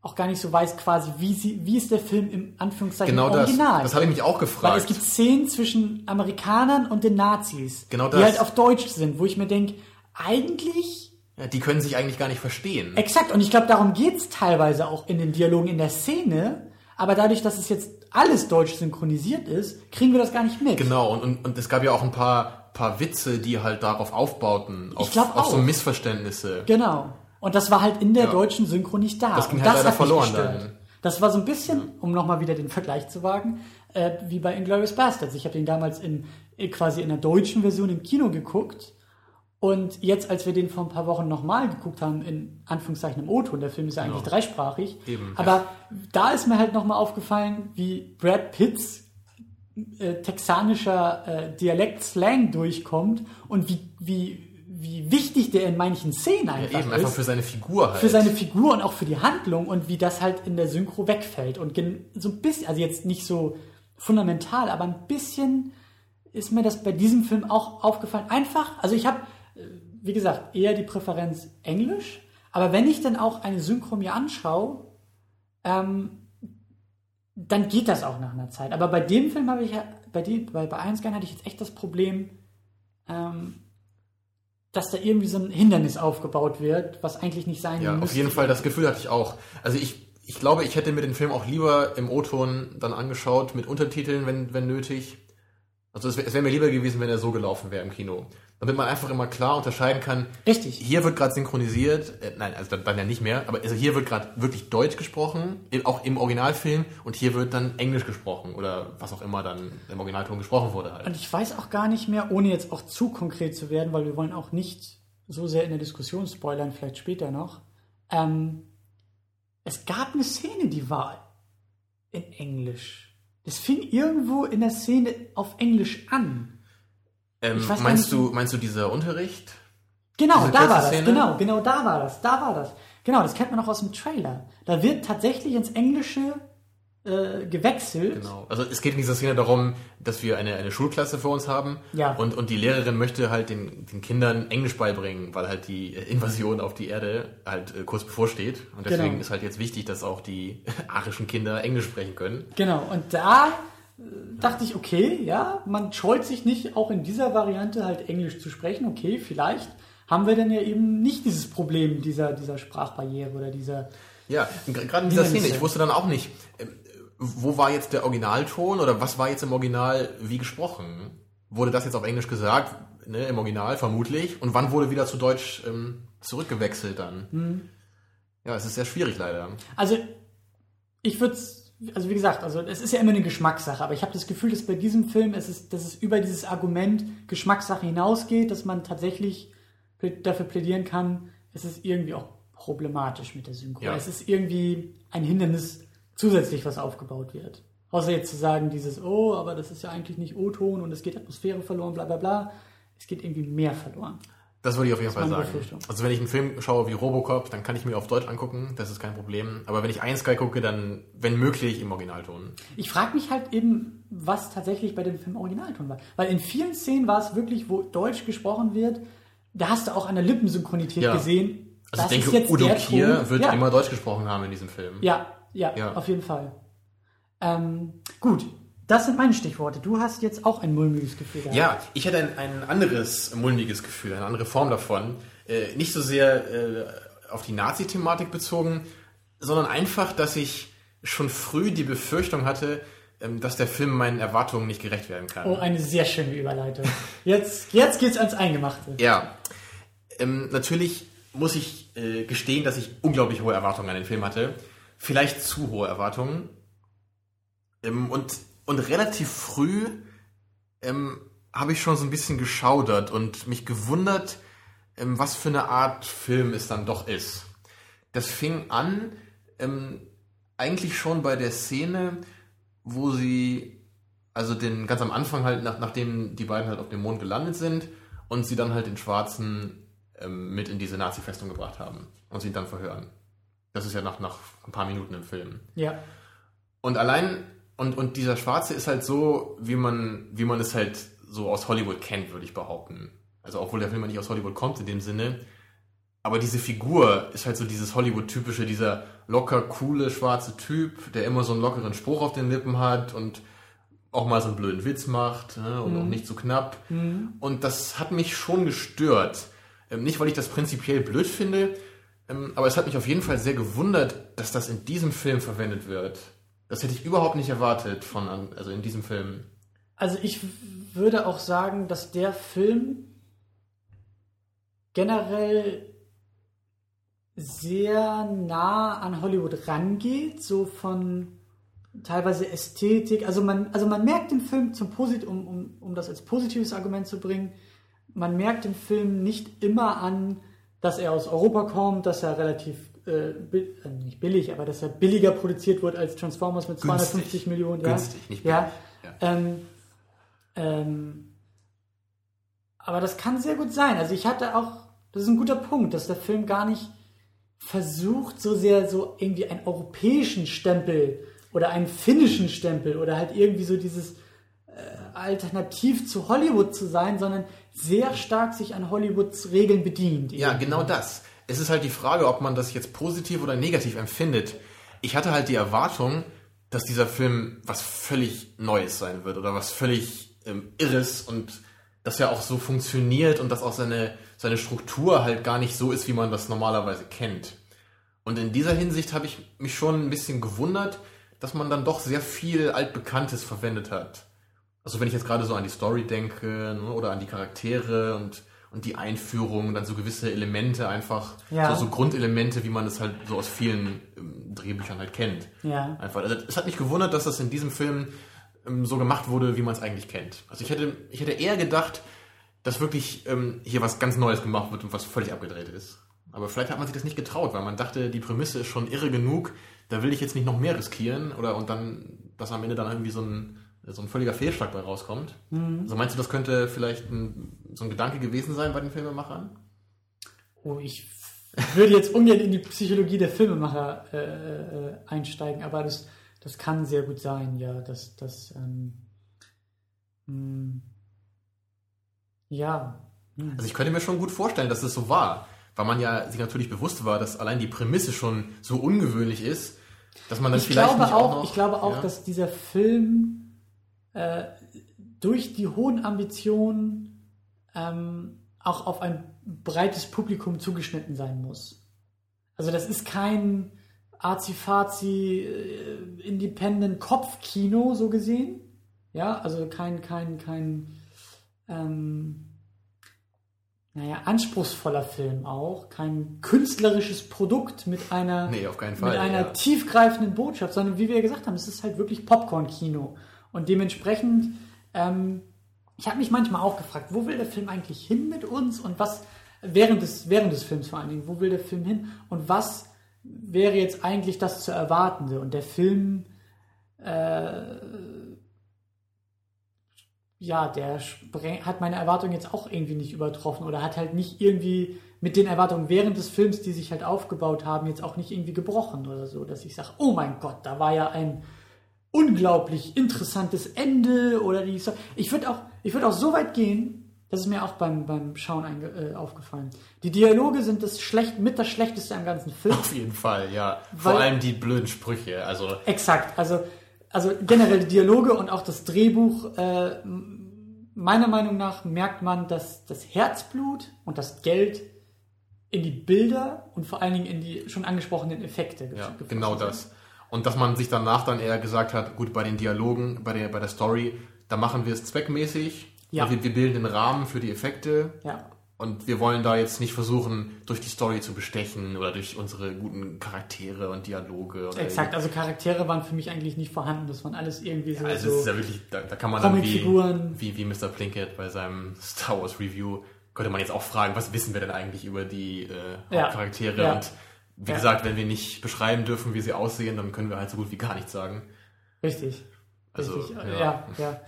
auch gar nicht so weiß quasi, wie, sie, wie ist der Film im Anführungszeichen Genau das, Original. das habe ich mich auch gefragt. Weil es gibt Szenen zwischen Amerikanern und den Nazis, Genau die halt auf Deutsch sind, wo ich mir denke, eigentlich ja, die können sich eigentlich gar nicht verstehen. exakt. Und ich glaube, darum geht's teilweise auch in den Dialogen in der Szene. Aber dadurch, dass es jetzt alles deutsch synchronisiert ist, kriegen wir das gar nicht mit. Genau, und, und, und es gab ja auch ein paar, paar Witze, die halt darauf aufbauten, auf, glaub auf so auch. Missverständnisse. Genau. Und das war halt in der Ja. deutschen Synchro nicht da. Das ging und halt das leider verloren dann. Das war so ein bisschen, um nochmal wieder den Vergleich zu wagen, äh, wie bei Inglourious Bastards. Ich habe den damals in, quasi in der deutschen Version im Kino geguckt. Und jetzt, als wir den vor ein paar Wochen nochmal geguckt haben, in Anführungszeichen im O-Ton, der Film ist ja eigentlich Genau. dreisprachig, Eben, aber ja. da ist mir halt nochmal aufgefallen, wie Brad Pitts äh, texanischer äh, Dialekt-Slang durchkommt und wie, wie, wie wichtig der in manchen Szenen einfach Eben, ist. einfach für seine Figur halt. für seine Figur und auch für die Handlung und wie das halt in der Synchro wegfällt. Und so ein bisschen, also jetzt nicht so fundamental, aber ein bisschen ist mir das bei diesem Film auch aufgefallen. Einfach, also ich habe, wie gesagt, eher die Präferenz Englisch, aber wenn ich dann auch eine Synchro mir anschaue, ähm, dann geht das auch nach einer Zeit. Aber bei dem Film habe ich ja, bei, dem, bei, bei Einscan hatte ich jetzt echt das Problem, ähm, dass da irgendwie so ein Hindernis aufgebaut wird, was eigentlich nicht sein Ja, müsste. auf jeden Fall, das Gefühl hatte ich auch. Also ich, ich glaube, ich hätte mir den Film auch lieber im O-Ton dann angeschaut, mit Untertiteln, wenn, wenn nötig. Also es wäre wär mir lieber gewesen, wenn er so gelaufen wäre im Kino. Damit man einfach immer klar unterscheiden kann, Richtig. hier wird gerade synchronisiert, äh, nein, also dann, dann ja nicht mehr, aber also hier wird gerade wirklich Deutsch gesprochen, auch im Originalfilm, und hier wird dann Englisch gesprochen oder was auch immer dann im Originalton gesprochen wurde halt. Und ich weiß auch gar nicht mehr, ohne jetzt auch zu konkret zu werden, weil wir wollen auch nicht so sehr in der Diskussion spoilern, vielleicht später noch. Ähm, es gab eine Szene, die war in Englisch. Es fing irgendwo in der Szene auf Englisch an. Ähm, meinst du, meinst du dieser Unterricht? Genau, Diese da war das. Genau, genau da war das. Da war das. Genau, das kennt man auch aus dem Trailer. Da wird tatsächlich ins Englische äh, gewechselt. Genau. Also es geht in dieser Szene darum, dass wir eine, eine Schulklasse vor uns haben Ja. und, und die Lehrerin möchte halt den, den Kindern Englisch beibringen, weil halt die Invasion auf die Erde halt äh, kurz bevorsteht. Und deswegen Genau. ist halt jetzt wichtig, dass auch die [laughs] arischen Kinder Englisch sprechen können. Genau, und da dachte ich, okay, ja, man scheut sich nicht, auch in dieser Variante halt Englisch zu sprechen. Okay, vielleicht haben wir dann ja eben nicht dieses Problem dieser, dieser Sprachbarriere oder dieser. Ja, gerade in dieser. Szene, ich wusste dann auch nicht, ähm, wo war jetzt der Originalton oder was war jetzt im Original wie gesprochen? Wurde das jetzt auf Englisch gesagt, ne, im Original vermutlich? Und wann wurde wieder zu Deutsch ähm, zurückgewechselt dann? Hm. Ja, es ist sehr schwierig leider. Also, ich würde also wie gesagt, also es ist ja immer eine Geschmackssache, aber ich habe das Gefühl, dass bei diesem Film es ist, dass es über dieses Argument Geschmackssache hinausgeht, dass man tatsächlich dafür plädieren kann, es ist irgendwie auch problematisch mit der Synchro. Ja. Es ist irgendwie ein Hindernis zusätzlich, was aufgebaut wird. Außer jetzt zu sagen, dieses, oh, aber das ist ja eigentlich nicht O-Ton und es geht Atmosphäre verloren, bla bla bla. Es geht irgendwie mehr verloren. Das würde ich auf jeden Fall sagen. Also wenn ich einen Film schaue wie Robocop, dann kann ich mir auf Deutsch angucken, das ist kein Problem. Aber wenn ich einen Sky gucke, dann, wenn möglich, im Originalton. Ich frage mich halt eben, was tatsächlich bei dem Film Originalton war. Weil in vielen Szenen war es wirklich, wo Deutsch gesprochen wird, da hast du auch an der Lippensynchronität Ja. gesehen. Also das ich ist denke, jetzt Udo Kier wird ja. immer Deutsch gesprochen haben in diesem Film. Ja, ja, Ja. auf jeden Fall. Ähm, gut, das sind meine Stichworte. Du hast jetzt auch ein mulmiges Gefühl gehabt. Ja, ich hätte ein, ein anderes mulmiges Gefühl, eine andere Form davon. Äh, nicht so sehr äh, auf die Nazi-Thematik bezogen, sondern einfach, dass ich schon früh die Befürchtung hatte, ähm, dass der Film meinen Erwartungen nicht gerecht werden kann. Oh, eine sehr schöne Überleitung. Jetzt, jetzt geht's ans Eingemachte. Ja, ähm, natürlich muss ich äh, gestehen, dass ich unglaublich hohe Erwartungen an den Film hatte. Vielleicht zu hohe Erwartungen. Ähm, und, und relativ früh ähm, habe ich schon so ein bisschen geschaudert und mich gewundert, ähm, was für eine Art Film es dann doch ist. Das fing an ähm, eigentlich schon bei der Szene, wo sie, also den ganz am Anfang halt, nach, nachdem die beiden halt auf dem Mond gelandet sind und sie dann halt den Schwarzen ähm, mit in diese Nazi-Festung gebracht haben und sie ihn dann verhören. Das ist ja nach, nach ein paar Minuten im Film. Ja. Und allein, und, und dieser Schwarze ist halt so, wie man, wie man es halt so aus Hollywood kennt, würde ich behaupten. Also obwohl der Film nicht aus Hollywood kommt in dem Sinne. Aber diese Figur ist halt so dieses Hollywood-typische, dieser locker, coole, schwarze Typ, der immer so einen lockeren Spruch auf den Lippen hat und auch mal so einen blöden Witz macht ne, und auch nicht so knapp. Und das hat mich schon gestört. Ähm, nicht, weil ich das prinzipiell blöd finde, ähm, aber es hat mich auf jeden Fall sehr gewundert, dass das in diesem Film verwendet wird. Das hätte ich überhaupt nicht erwartet von, also in diesem Film. Also ich würde auch sagen, dass der Film generell sehr nah an Hollywood rangeht, so von teilweise Ästhetik. Also man, also man merkt den Film zum Posit um, um, um das als positives Argument zu bringen, man merkt den Film nicht immer an, dass er aus Europa kommt, dass er relativ äh, bi- äh, nicht billig, aber dass er billiger produziert wird als Transformers mit 250 Millionen. Ja? Günstig, nicht ja. billig. Ähm, ähm, aber das kann sehr gut sein. Also ich hatte auch, das ist ein guter Punkt, dass der Film gar nicht versucht, so sehr so irgendwie einen europäischen Stempel oder einen finnischen Stempel oder halt irgendwie so dieses äh, Alternativ zu Hollywood zu sein, sondern sehr stark sich an Hollywoods Regeln bedient. Ja, genau das. Es ist halt die Frage, ob man das jetzt positiv oder negativ empfindet. Ich hatte halt die Erwartung, dass dieser Film was völlig Neues sein wird oder was völlig ähm, Irres und dass er auch so funktioniert und dass auch seine, seine Struktur halt gar nicht so ist, wie man das normalerweise kennt. Und in dieser Hinsicht habe ich mich schon ein bisschen gewundert, dass man dann doch sehr viel Altbekanntes verwendet hat. Also wenn ich jetzt gerade so an die Story denke ne, oder an die Charaktere und, und die Einführung, dann so gewisse Elemente einfach, Ja. so, so Grundelemente, wie man es halt so aus vielen ähm, Drehbüchern halt kennt. Ja. Einfach. Also es hat mich gewundert, dass das in diesem Film ähm, so gemacht wurde, wie man es eigentlich kennt. Also ich hätte, ich hätte eher gedacht, dass wirklich ähm, hier was ganz Neues gemacht wird und was völlig abgedreht ist. Aber vielleicht hat man sich das nicht getraut, weil man dachte, die Prämisse ist schon irre genug, da will ich jetzt nicht noch mehr riskieren oder und dann, dass am Ende dann irgendwie so ein, so ein völliger Fehlschlag bei rauskommt. Also meinst du, das könnte vielleicht ein, so ein Gedanke gewesen sein bei den Filmemachern? Oh, ich würde jetzt ungern in die Psychologie der Filmemacher äh, äh, einsteigen, aber das, das kann sehr gut sein, ja, dass das ähm, mh, ja, hm. Also ich könnte mir schon gut vorstellen, dass es so war, weil man ja sich natürlich bewusst war, dass allein die Prämisse schon so ungewöhnlich ist, dass man dann ich vielleicht glaube nicht auch, noch, ich glaube auch, ja? dass dieser Film äh, durch die hohen Ambitionen ähm, auch auf ein breites Publikum zugeschnitten sein muss. Also das ist kein Azi-Fazi äh, Independent Kopfkino so gesehen. Ja, also kein kein kein ähm, naja, anspruchsvoller Film auch, kein künstlerisches Produkt mit einer Nee, auf keinen Fall. mit einer ja. tiefgreifenden Botschaft, sondern wie wir ja gesagt haben, es ist halt wirklich Popcorn-Kino. Und dementsprechend, ähm, ich habe mich manchmal auch gefragt, wo will der Film eigentlich hin mit uns und was, während des, während des Films vor allen Dingen, wo will der Film hin und was wäre jetzt eigentlich das zu Erwartende? Und der Film, äh, ja, der hat meine Erwartungen jetzt auch irgendwie nicht übertroffen oder hat halt nicht irgendwie mit den Erwartungen während des Films, die sich halt aufgebaut haben, jetzt auch nicht irgendwie gebrochen oder so, dass ich sage, oh mein Gott, da war ja ein unglaublich interessantes Ende oder die Story. Ich würde auch, ich würde auch so weit gehen, das ist mir auch beim, beim Schauen äh, aufgefallen. Die Dialoge sind das schlecht, mit das Schlechteste am ganzen Film. Auf jeden Fall, ja. Vor Weil- allem die blöden Sprüche. Also Exakt, also, also generell die Dialoge und auch das Drehbuch, äh, meiner Meinung nach merkt man, dass das Herzblut und das Geld in die Bilder und vor allen Dingen in die schon angesprochenen Effekte ja, genau sind. das. Und dass man sich danach dann eher gesagt hat, gut, bei den Dialogen, bei der, bei der Story, da machen wir es zweckmäßig. Ja. Wir, wir bilden den Rahmen für die Effekte. Ja, Und wir wollen da jetzt nicht versuchen, durch die Story zu bestechen oder durch unsere guten Charaktere und Dialoge. Oder exakt. Also Charaktere waren für mich eigentlich nicht vorhanden. Das waren alles irgendwie so. Also es ist ja wirklich, da, da kann man dann wie, wie, wie Mr. Plinkett bei seinem Star Wars Review, könnte man jetzt auch fragen, was wissen wir denn eigentlich über die äh, Ja. Hauptcharaktere? Ja. Und wie Ja. gesagt, wenn wir nicht beschreiben dürfen, wie sie aussehen, dann können wir halt so gut wie gar nichts sagen. Richtig. Also, Richtig. ja. Ja, ja.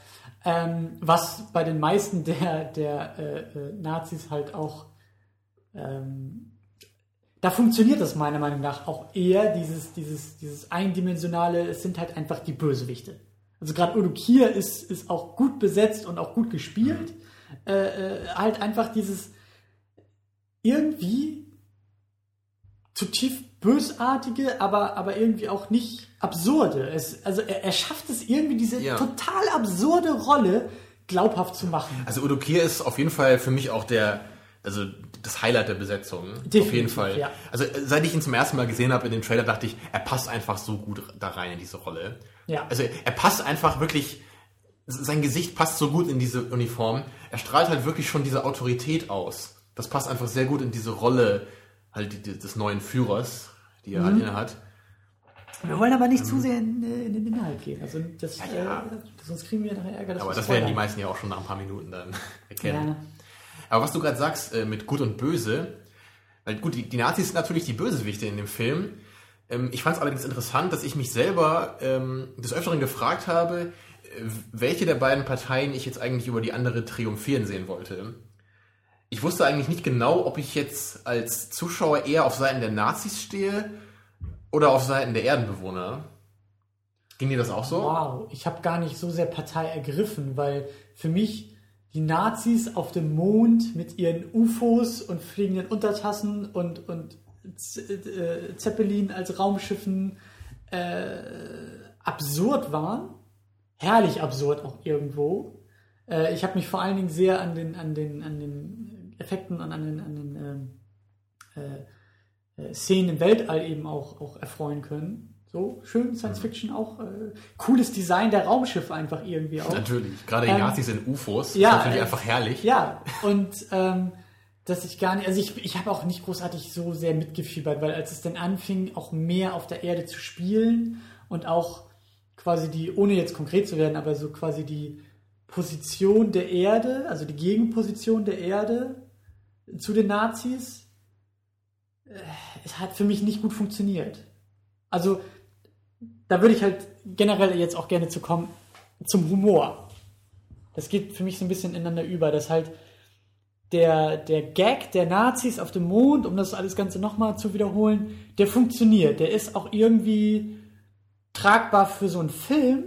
Ähm, was bei den meisten der, der äh, äh, Nazis halt auch ähm, da funktioniert das meiner Meinung nach auch eher, dieses, dieses, dieses eindimensionale, es sind halt einfach die Bösewichte. Also gerade Udo Kier ist, ist auch gut besetzt und auch gut gespielt. Äh, äh, halt einfach dieses irgendwie zutiefst bösartige, aber, aber irgendwie auch nicht absurde. Es, also er, er schafft es irgendwie, diese Ja. total absurde Rolle glaubhaft zu machen. Also Udo Kier ist auf jeden Fall für mich auch der, also das Highlight der Besetzung. auf Definitiv, jeden Fall. ja. Also äh, seit ich ihn zum ersten Mal gesehen habe in dem Trailer, dachte ich, er passt einfach so gut da rein in diese Rolle. Ja. Also er passt einfach wirklich, sein Gesicht passt so gut in diese Uniform. Er strahlt halt wirklich schon diese Autorität aus. Das passt einfach sehr gut in diese Rolle halt die- des neuen Führers, die er halt Mhm. inne hat. Wir wollen aber nicht zu sehr in, äh, in den Inhalt gehen. Also das, Ja, ja. Äh, sonst kriegen wir nachher Ärger. Aber das werden die meisten ja auch schon nach ein paar Minuten dann [laughs] erkennen. Ja. Aber was du gerade sagst äh, mit Gut und Böse, weil gut, die, die Nazis sind natürlich die Bösewichte in dem Film. Ähm, ich fand es allerdings interessant, dass ich mich selber ähm, des Öfteren gefragt habe, äh, welche der beiden Parteien ich jetzt eigentlich über die andere triumphieren sehen wollte. Ich wusste eigentlich nicht genau, ob ich jetzt als Zuschauer eher auf Seiten der Nazis stehe oder auf Seiten der Erdenbewohner. Ging dir das auch so? Wow, ich habe gar nicht so sehr Partei ergriffen, weil für mich die Nazis auf dem Mond mit ihren UFOs und fliegenden Untertassen und, und äh, Zeppelin als Raumschiffen äh, absurd waren. Herrlich absurd auch irgendwo. Äh, ich habe mich vor allen Dingen sehr an den, an den, an den Effekten und an den, an den ähm, äh, äh, Szenen im Weltall eben auch, auch erfreuen können. So, schön Science Fiction auch. Äh, cooles Design der Raumschiffe einfach irgendwie auch. Natürlich. Gerade die Ähm, Nazis in UFOs. ja, ist natürlich äh, einfach herrlich. Ja, und ähm, dass ich gar nicht, also ich, ich habe auch nicht großartig so sehr mitgefiebert, weil als es dann anfing, auch mehr auf der Erde zu spielen und auch quasi die, ohne jetzt konkret zu werden, aber so quasi die Position der Erde, also die Gegenposition der Erde zu den Nazis, äh, es hat für mich nicht gut funktioniert. Also da würde ich halt generell jetzt auch gerne zu kommen zum Humor. Das geht für mich so ein bisschen ineinander über, dass halt der, der Gag der Nazis auf dem Mond, um das alles Ganze nochmal zu wiederholen, der funktioniert. Der ist auch irgendwie tragbar für so einen Film.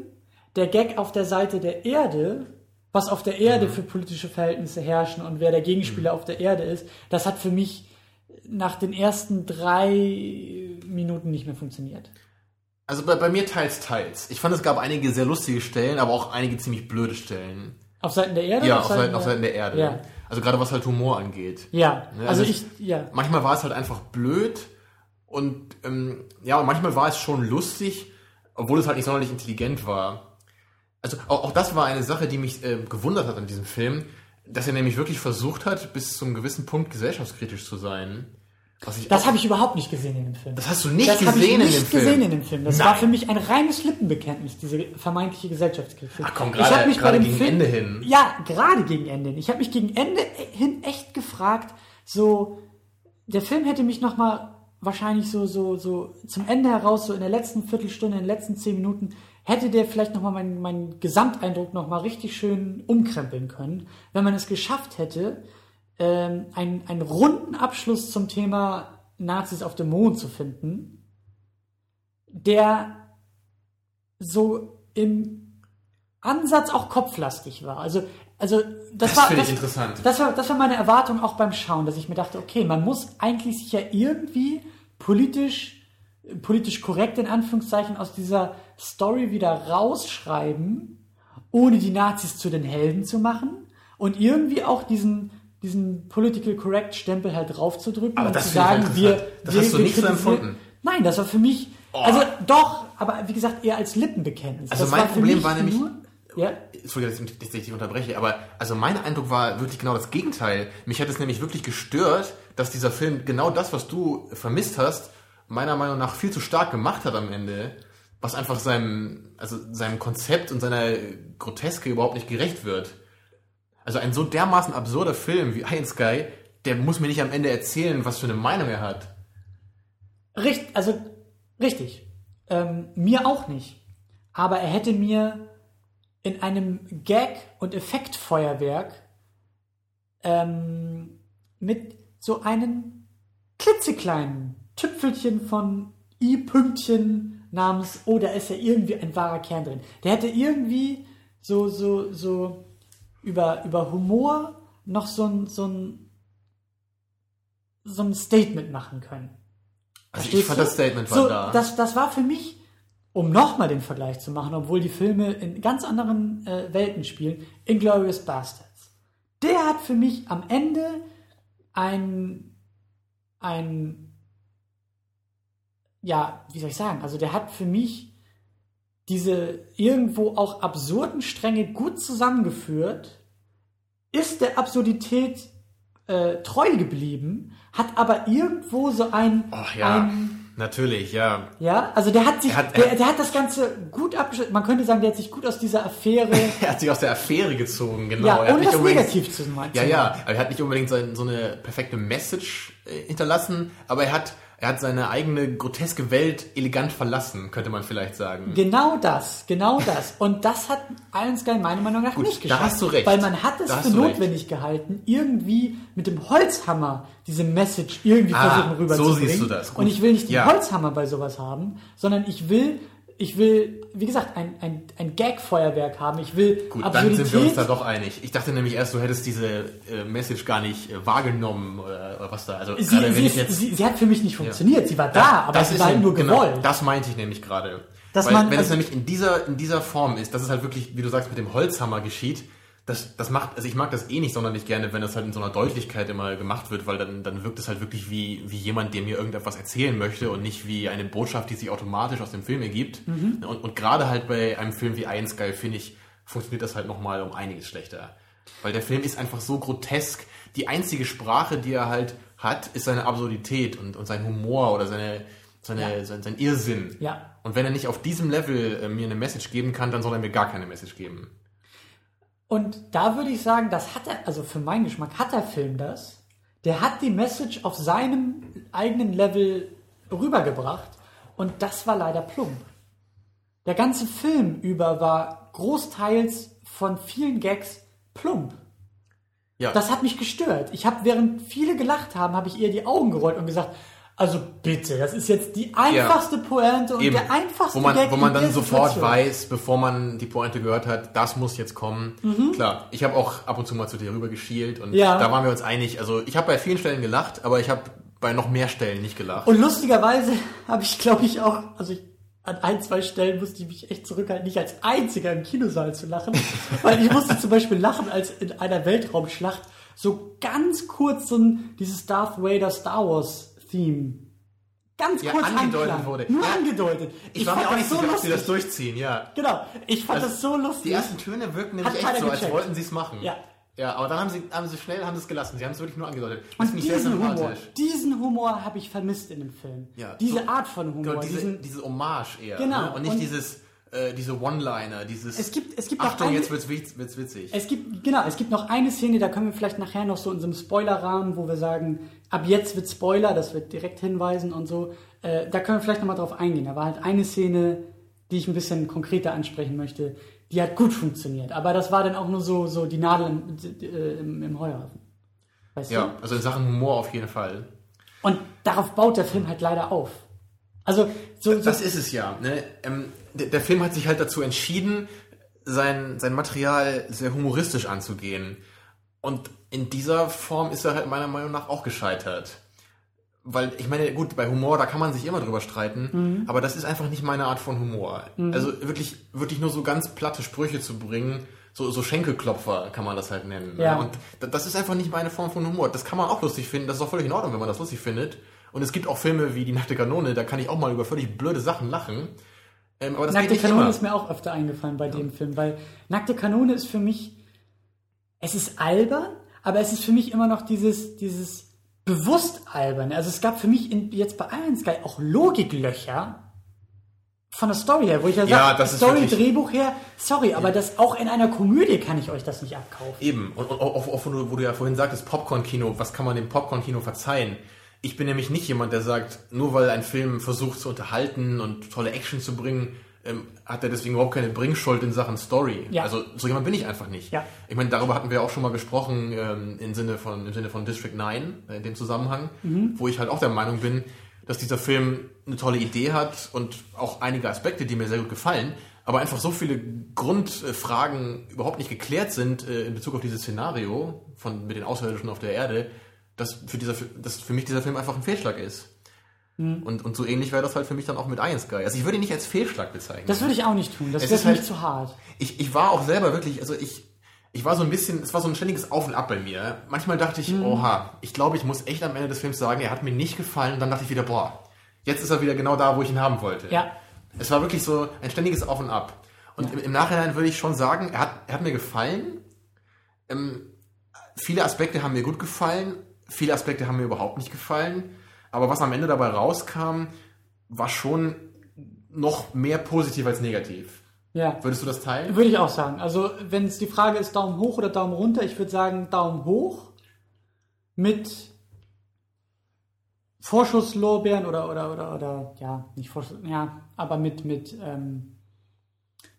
Der Gag auf der Seite der Erde, was auf der Erde für politische Verhältnisse herrschen und wer der Gegenspieler auf der Erde ist, das hat für mich nach den ersten drei Minuten nicht mehr funktioniert. Also bei, bei mir teils, teils. Ich fand, es gab einige sehr lustige Stellen, aber auch einige ziemlich blöde Stellen. Auf Seiten der Erde? Ja, auf Seiten, auf Seiten der Erde. Ja. Also gerade was halt Humor angeht. Ja, Ne, also also ich, ja. Manchmal war es halt einfach blöd und ähm, ja, und manchmal war es schon lustig, obwohl es halt nicht sonderlich intelligent war. Also auch, auch das war eine Sache, die mich äh, gewundert hat an diesem Film, dass er nämlich wirklich versucht hat, bis zum gewissen Punkt gesellschaftskritisch zu sein. Was ich Das habe ich überhaupt nicht gesehen in dem Film. das hast du nicht das gesehen ich in nicht dem Film. gesehen in dem Film. Das Nein. war für mich ein reines Lippenbekenntnis, diese vermeintliche Gesellschaftskritik. Ach komm, gerade- mich gerade gegen Film- Ende hin. Ja, gerade gegen Ende hin. Ich habe mich gegen Ende hin echt gefragt, so der Film hätte mich noch mal wahrscheinlich so so so zum Ende heraus so in der letzten Viertelstunde, in den letzten zehn Minuten hätte der vielleicht noch mal meinen meinen Gesamteindruck noch mal richtig schön umkrempeln können, wenn man es geschafft hätte, ähm, einen, einen runden Abschluss zum Thema Nazis auf dem Mond zu finden, der so im Ansatz auch kopflastig war. Also, also das, Das war finde das, ich interessant. Das war, das war meine Erwartung auch beim Schauen, dass ich mir dachte, okay, man muss eigentlich sich ja irgendwie politisch, politisch korrekt in Anführungszeichen aus dieser Story wieder rausschreiben, ohne die Nazis zu den Helden zu machen und irgendwie auch diesen diesen political correct Stempel halt draufzudrücken Aber und das zu sagen, halt wir. Das wir, hast du wir nicht so empfunden. Nein, das war für mich, Oh. also doch, aber wie gesagt eher als Lippenbekenntnis. Also das mein für Problem war nämlich- nur, ja, Entschuldigung, dass ich, dass ich dich unterbreche, aber also mein Eindruck war wirklich genau das Gegenteil. Mich hat es nämlich wirklich gestört, dass dieser Film genau das, was du vermisst hast, meiner Meinung nach viel zu stark gemacht hat am Ende, was einfach seinem, also seinem Konzept und seiner Groteske überhaupt nicht gerecht wird. Also ein so dermaßen absurder Film wie Iron Sky, der muss mir nicht am Ende erzählen, was für eine Meinung er hat. Richtig, also richtig. Ähm, mir auch nicht. Aber er hätte mir in einem Gag- und Effektfeuerwerk ähm, mit so einem klitzekleinen Tüpfelchen von I-Pünktchen namens, oh, da ist ja irgendwie ein wahrer Kern drin. Der hätte irgendwie so, so, so über, über Humor noch so ein, so ein, so ein Statement machen können. Also ich fand du? das Statement war so, da. Das, das war für mich, um nochmal den Vergleich zu machen, obwohl die Filme in ganz anderen äh, Welten spielen, Inglourious Bastards. Der hat für mich am Ende ein, ein, ja, wie soll ich sagen, also der hat für mich diese irgendwo auch absurden Stränge gut zusammengeführt, ist der Absurdität äh, treu geblieben, hat aber irgendwo so ein, Ach ja. ein Natürlich, ja. Ja, also der hat sich, Er hat- der, der hat das Ganze gut abgeschlossen. Man könnte sagen, der hat sich gut aus dieser Affäre, [laughs] Er hat sich aus der Affäre gezogen, genau. ja, er hat ohne das negativ zu meinen. Ja, ja, aber er hat nicht unbedingt sein, so eine perfekte Message äh, hinterlassen, aber er hat, er hat seine eigene groteske Welt elegant verlassen, könnte man vielleicht sagen. Genau das, genau das. Und das hat Iron Sky meiner Meinung nach Gut, nicht da geschafft. hast du recht. Weil man hat es Da für du recht. notwendig gehalten, irgendwie mit dem Holzhammer diese Message irgendwie Ah, versuchen rüberzubringen. so siehst du das. Gut. Und ich will nicht den Ja. Holzhammer bei sowas haben, sondern ich will, ich will, wie gesagt, ein, ein, ein Gag-Feuerwerk haben. Ich will Gut, dann Absurdität. sind wir uns da doch einig. Ich dachte nämlich erst, du hättest diese äh, Message gar nicht äh, wahrgenommen oder, oder was da. Also sie, gerade sie, wenn ich ist, jetzt sie, sie hat für mich nicht funktioniert. Sie war da, aber das sie ist war eben- nur genau, gewollt. Das meinte ich nämlich gerade. Dass Weil, man- wenn es also- nämlich in dieser, in dieser Form ist, dass es halt wirklich, wie du sagst, mit dem Holzhammer geschieht, das, das macht, also ich mag das eh nicht sonderlich gerne, wenn das halt in so einer Deutlichkeit immer gemacht wird, weil dann, dann wirkt es halt wirklich wie, wie jemand, der mir irgendetwas erzählen möchte und nicht wie eine Botschaft, die sich automatisch aus dem Film ergibt. Mhm. Und, und gerade halt bei einem Film wie Iron Sky, finde ich, funktioniert das halt nochmal um einiges schlechter. Weil der Film ist einfach so grotesk. Die einzige Sprache, die er halt hat, ist seine Absurdität und, und sein Humor oder seine, seine, Ja. sein, sein Irrsinn. Ja. Und wenn er nicht auf diesem Level äh, mir eine Message geben kann, dann soll er mir gar keine Message geben. Und da würde ich sagen, das hat er, also für meinen Geschmack hat der Film das. Der hat die Message auf seinem eigenen Level rübergebracht. Und das war leider plump. Der ganze Film über war großteils von vielen Gags plump. Ja, Das hat mich gestört. Ich habe, während viele gelacht haben, habe ich eher die Augen gerollt und gesagt, also bitte, das ist jetzt die einfachste Pointe und eben. der einfachste wo man, Gag wo man dann sofort weiß, bevor man die Pointe gehört hat, das muss jetzt kommen. Klar, ich habe auch ab und zu mal zu dir rüber geschielt und Mhm. Ja. da waren wir uns einig. Also ich habe bei vielen Stellen gelacht, aber ich habe bei noch mehr Stellen nicht gelacht. Und lustigerweise [laughs] habe ich, glaube ich, auch, also ich, an ein, zwei Stellen musste ich mich echt zurückhalten, nicht als einziger im Kinosaal zu lachen, [laughs] weil ich musste zum Beispiel lachen, als in einer Weltraumschlacht so ganz kurz so ein, dieses Darth Vader Star Wars Theme ganz Ja, kurz angedeutet wurde. Nur Ja. angedeutet. ich war mir auch nicht so sicher, ob sie lustig. das durchziehen, ja. Genau, ich fand Also, das so lustig. Die ersten Töne wirken nämlich echt so, als gecheckt. wollten sie es machen. Ja. Ja, aber dann haben sie, haben sie schnell haben es gelassen. Sie haben es wirklich nur angedeutet. Das und finde ich sehr diesen Humor, diesen Humor habe ich vermisst in dem Film. Ja, diese so- Art von Humor, Genau, diese, diesen, diese Hommage eher. Genau, Ne? Und nicht und- dieses, äh, diese One-Liner, dieses. Es gibt- es gibt noch Achtung, eine- jetzt wird's, witz, wird's witzig. Es gibt, genau, es gibt noch eine Szene, da können wir vielleicht nachher noch so in so einem Spoilerrahmen, wo wir sagen, ab jetzt wird Spoiler, das wird direkt hinweisen und so. Äh, da können wir vielleicht nochmal drauf eingehen. Da war halt eine Szene, die ich ein bisschen konkreter ansprechen möchte, die hat gut funktioniert. Aber das war dann auch nur so, so die Nadel im, äh, im, im Heuhaufen. Weißt du? ja, also in Sachen Humor auf jeden Fall. Und darauf baut der Film halt leider auf. Also, so, so Das ist es ja. Ne? Ähm, der, Film hat sich halt dazu entschieden, sein, sein Material sehr humoristisch anzugehen. Und in dieser Form ist er halt meiner Meinung nach auch gescheitert. Weil, ich meine, gut, bei Humor, da kann man sich immer drüber streiten, Mhm. aber das ist einfach nicht meine Art von Humor. Also wirklich, wirklich nur so ganz platte Sprüche zu bringen, so, so Schenkelklopfer kann man das halt nennen. ne? Ja. Und da- das ist einfach nicht meine Form von Humor. Das kann man auch lustig finden, das ist auch völlig in Ordnung, wenn man das lustig findet. Und es gibt auch Filme wie Die nackte Kanone, da kann ich auch mal über völlig blöde Sachen lachen. Ähm, aber das Nackte Kanone immer. ist mir auch öfter eingefallen bei dem Film, weil Nackte Kanone ist für mich, es ist albern, aber es ist für mich immer noch dieses, dieses bewusst albern. Also es gab für mich in, jetzt bei Iron Sky auch Logiklöcher von der Story her, wo ich ja Ja, sage, Story, Drehbuch her, sorry, aber das auch in einer Komödie kann ich euch das nicht abkaufen. Eben. Und, und auch, auch wo, du, wo du ja vorhin sagtest, Popcorn-Kino, was kann man dem Popcorn-Kino verzeihen? Ich bin nämlich nicht jemand, der sagt, nur weil ein Film versucht zu unterhalten und tolle Action zu bringen, ähm, hat er deswegen überhaupt keine Bringschuld in Sachen Story. Ja. Also so jemand bin ich einfach nicht. Ja. Ich meine, darüber hatten wir auch schon mal gesprochen ähm, im, Sinne von, im Sinne von District 9, äh, in dem Zusammenhang, Mhm. wo ich halt auch der Meinung bin, dass dieser Film eine tolle Idee hat und auch einige Aspekte, die mir sehr gut gefallen, aber einfach so viele Grundfragen überhaupt nicht geklärt sind äh, in Bezug auf dieses Szenario von mit den Außerirdischen auf der Erde, dass für, dieser, dass für mich dieser Film einfach ein Fehlschlag ist. Mhm. Und, und so ähnlich wäre das halt für mich dann auch mit Iron Sky. Also ich würde ihn nicht als Fehlschlag bezeichnen. Das würde ich auch nicht tun, das wäre für mich halt- zu hart. ich, ich war auch selber wirklich, also ich, ich war so ein bisschen, es war so ein ständiges Auf und Ab bei mir. Manchmal dachte ich, Mhm. oha, ich glaube, ich muss echt am Ende des Films sagen, er hat mir nicht gefallen. Und dann dachte ich wieder, boah, jetzt ist er wieder genau da, wo ich ihn haben wollte. Ja. Es war wirklich so ein ständiges Auf und Ab. Und im, im Nachhinein würde ich schon sagen, er hat, er hat mir gefallen. Ähm, viele Aspekte haben mir gut gefallen, viele Aspekte haben mir überhaupt nicht gefallen. Aber was am Ende dabei rauskam, war schon noch mehr positiv als negativ. Ja. Würdest du das teilen? Würde ich auch sagen. Also, wenn es die Frage ist, Daumen hoch oder Daumen runter, ich würde sagen Daumen hoch mit Vorschusslorbeeren oder, oder, oder, oder, ja, nicht Vorschuss, ja, aber mit, mit, ähm,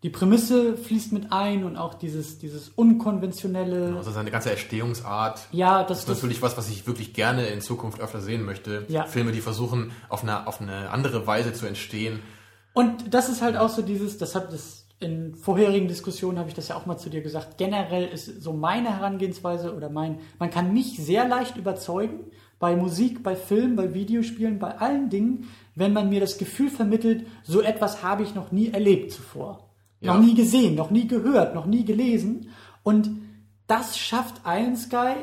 die Prämisse fließt mit ein und auch dieses, dieses unkonventionelle. Also seine ganze Erstehungsart. Ja, das, ist natürlich was, was ich wirklich gerne in Zukunft öfter sehen möchte. Ja. Filme, die versuchen, auf eine, auf eine andere Weise zu entstehen. Und das ist halt auch so dieses, das hat das in vorherigen Diskussionen habe ich das ja auch mal zu dir gesagt. Generell ist so meine Herangehensweise oder mein, man kann mich sehr leicht überzeugen bei Musik, bei Film, bei Videospielen, bei allen Dingen, wenn man mir das Gefühl vermittelt, so etwas habe ich noch nie erlebt zuvor. Ja. Noch nie gesehen, noch nie gehört, noch nie gelesen. Und das schafft Iron Sky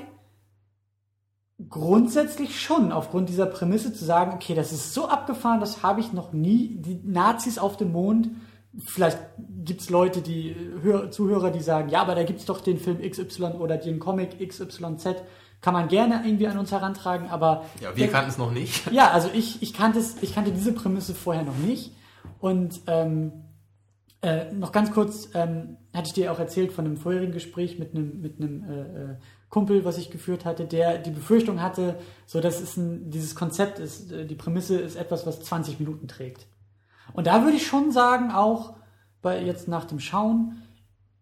grundsätzlich schon aufgrund dieser Prämisse zu sagen, okay, das ist so abgefahren, das habe ich noch nie. Die Nazis auf dem Mond, vielleicht gibt es Leute, die Hör Zuhörer, die sagen, ja, aber da gibt es doch den Film XY oder den Comic XYZ, kann man gerne irgendwie an uns herantragen, aber Ja, wir kannten es noch nicht. ja, also ich, ich, kannte es, ich kannte diese Prämisse vorher noch nicht. Und ähm, äh, noch ganz kurz, ähm, hatte ich dir auch erzählt von einem vorherigen Gespräch mit einem, mit einem äh, äh, Kumpel, was ich geführt hatte, der die Befürchtung hatte, so dass es ein, dieses Konzept ist, äh, die Prämisse ist etwas, was 20 Minuten trägt. Und da würde ich schon sagen, auch bei jetzt nach dem Schauen,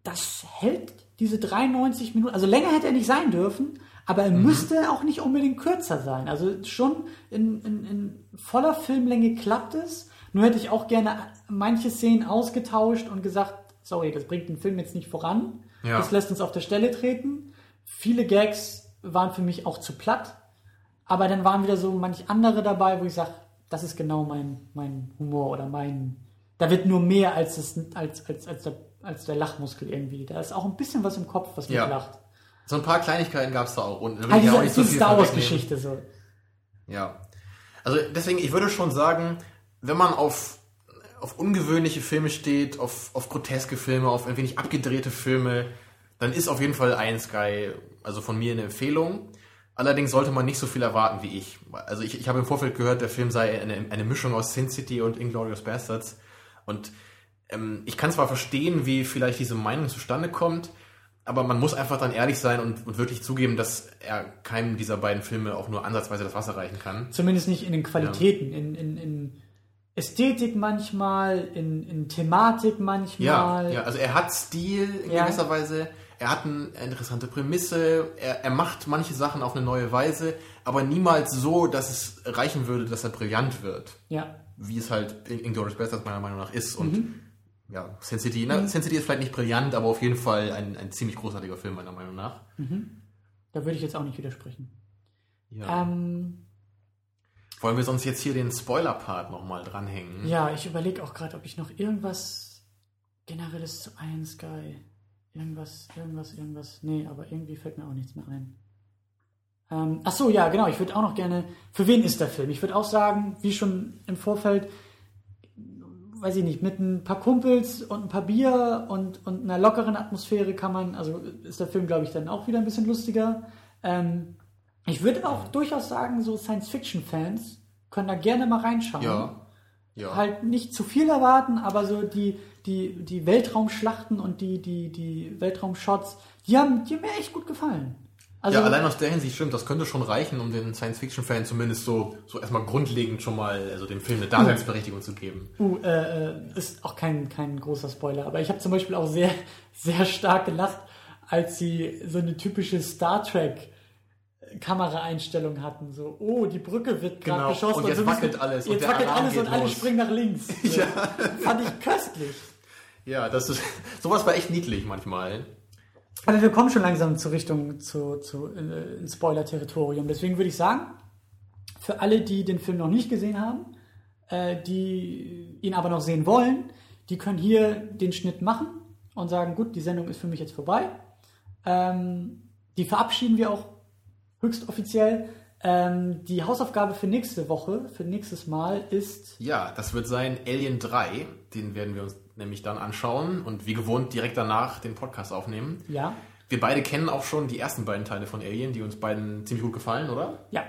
das hält diese 93 Minuten, also länger hätte er nicht sein dürfen, aber er müsste auch nicht unbedingt kürzer sein. Also schon in, in, in voller Filmlänge klappt es. Nur hätte ich auch gerne manche Szenen ausgetauscht und gesagt, sorry, das bringt den Film jetzt nicht voran. Ja. Das lässt uns auf der Stelle treten. Viele Gags waren für mich auch zu platt. Aber dann waren wieder so manch andere dabei, wo ich sage, das ist genau mein, mein Humor oder mein. Da wird nur mehr als, das, als, als, als, der, als der Lachmuskel irgendwie. Da ist auch ein bisschen was im Kopf, was mich Ja. lacht. So ein paar Kleinigkeiten gab es da auch. Und da will Also ich auch nicht so viel Star Wars vorwegnehmen. Geschichte so. Ja. Also deswegen, ich würde schon sagen, wenn man auf, auf ungewöhnliche Filme steht, auf, auf groteske Filme, auf ein wenig abgedrehte Filme, dann ist auf jeden Fall Iron Sky, also von mir eine Empfehlung. Allerdings sollte man nicht so viel erwarten wie ich. Also ich, ich habe im Vorfeld gehört, der Film sei eine, eine Mischung aus Sin City und Inglourious Bastards. Und ähm, ich kann zwar verstehen, wie vielleicht diese Meinung zustande kommt, aber man muss einfach dann ehrlich sein und, und wirklich zugeben, dass er keinem dieser beiden Filme auch nur ansatzweise das Wasser reichen kann. Zumindest nicht in den Qualitäten, in, in, in Ästhetik manchmal, in, in Thematik Ja, manchmal. ja, also er hat Stil in Ja. gewisser Weise, er hat eine interessante Prämisse, er, er macht manche Sachen auf eine neue Weise, aber niemals so, dass es reichen würde, dass er brillant wird. ja. Wie es halt in Inglourious Basterds meiner Meinung nach ist. Und Mhm. ja, Sin City, na, Sin City ist vielleicht nicht brillant, aber auf jeden Fall ein, ein ziemlich großartiger Film meiner Meinung nach. Da würde ich jetzt auch nicht widersprechen. Ja. Ähm, Wollen wir sonst jetzt hier den Spoiler-Part nochmal dranhängen? ja, ich überlege auch gerade, ob ich noch irgendwas Generelles zu Iron Sky. Irgendwas, irgendwas, irgendwas. Nee, aber irgendwie fällt mir auch nichts mehr ein. Ähm, ach so, ja, genau. Ich würde auch noch gerne. Für wen ist der Film? Ich würde auch sagen, wie schon im Vorfeld, weiß ich nicht, mit ein paar Kumpels und ein paar Bier und, und einer lockeren Atmosphäre kann man, also ist der Film, glaube ich, dann auch wieder ein bisschen lustiger. Ähm, ich würde auch durchaus sagen, so Science-Fiction-Fans können da gerne mal reinschauen. Ja. ja. Halt nicht zu viel erwarten, aber so die, die, die Weltraumschlachten und die, die, die Weltraumshots, die haben, die haben mir echt gut gefallen. Also, ja, allein aus der Hinsicht stimmt, das könnte schon reichen, um den Science-Fiction-Fan zumindest so, so erstmal grundlegend schon mal, also dem Film eine Daseinsberechtigung zu geben. Uh, äh, äh, ist auch kein, kein großer Spoiler, aber ich habe zum Beispiel auch sehr, [laughs] sehr stark gelacht, als sie so eine typische Star Trek Kameraeinstellung hatten. So, oh, die Brücke wird gerade Genau, geschossen. und jetzt so müssen- wackelt alles und Jetzt wackelt Alarm alles und alle los. springen nach links. [laughs] So. Fand ich köstlich. Ja, das ist, sowas war echt niedlich manchmal. Aber wir kommen schon langsam zur Richtung zu, zu äh, Spoiler-Territorium. Deswegen würde ich sagen, für alle, die den Film noch nicht gesehen haben, äh, die ihn aber noch sehen wollen, die können hier den Schnitt machen und sagen, gut, die Sendung ist für mich jetzt vorbei. Ähm, die verabschieden wir auch höchst offiziell. Ähm, die Hausaufgabe für nächste Woche, für nächstes Mal ist Ja, das wird sein Alien 3. Den werden wir uns nämlich dann anschauen und wie gewohnt direkt danach den Podcast aufnehmen. ja, Wir beide kennen auch schon die ersten beiden Teile von Alien, die uns beiden ziemlich gut gefallen, oder? ja,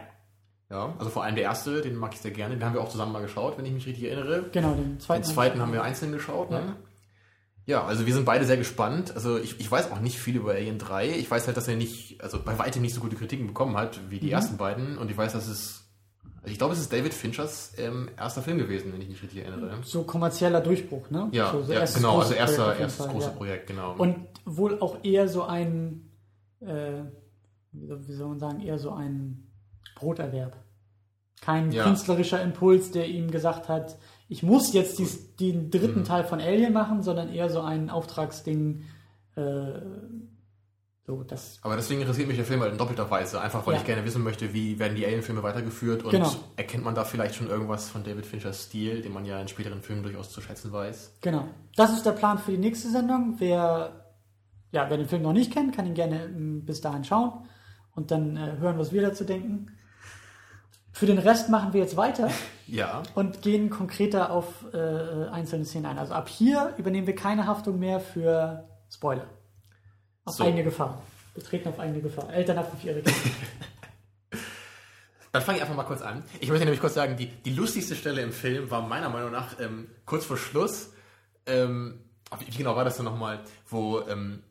Ja, also vor allem der erste, den mag ich sehr gerne. Den haben wir auch zusammen mal geschaut, wenn ich mich richtig erinnere. Genau, den zweiten. Den zweiten haben wir einzeln geschaut. Ne? Ja, also wir sind beide sehr gespannt. Also ich, ich weiß auch nicht viel über Alien 3. Ich weiß halt, dass er nicht, also bei weitem nicht so gute Kritiken bekommen hat wie die ersten beiden. Und ich weiß, dass es, also ich glaube, es ist David Finchers ähm, erster Film gewesen, wenn ich mich richtig erinnere. So kommerzieller Durchbruch, ne? Ja, so, so ja genau, also erster, Projekt erstes Fall, großes ja. Projekt, genau. Und wohl auch eher so ein, äh, wie soll- wie soll man sagen, eher so ein Broterwerb. Kein Ja. künstlerischer Impuls, der ihm gesagt hat, ich muss jetzt dies, den dritten Mhm. Teil von Alien machen, sondern eher so ein Auftragsding, äh, so das Aber deswegen interessiert mich der Film halt in doppelter Weise. Einfach, weil Ja. ich gerne wissen möchte, wie werden die Alien-Filme weitergeführt und Genau. erkennt man da vielleicht schon irgendwas von David Finchers Stil, den man ja in späteren Filmen durchaus zu schätzen weiß. Genau. Das ist der Plan für die nächste Sendung. Wer, ja, wer den Film noch nicht kennt, kann ihn gerne ähm, bis dahin schauen und dann äh, hören, was wir dazu denken. Für den Rest machen wir jetzt weiter [laughs] Ja, und gehen konkreter auf äh, einzelne Szenen ein. Also ab hier übernehmen wir keine Haftung mehr für Spoiler. Auf So. eigene Gefahr. Wir treten auf eigene Gefahr. Elternhaft für ihre Kinder. [laughs] Dann fange ich einfach mal kurz an. Ich möchte nämlich kurz sagen, die, die lustigste Stelle im Film war meiner Meinung nach ähm, kurz vor Schluss. Ähm, wie wie genau war das denn nochmal? Wo, ähm,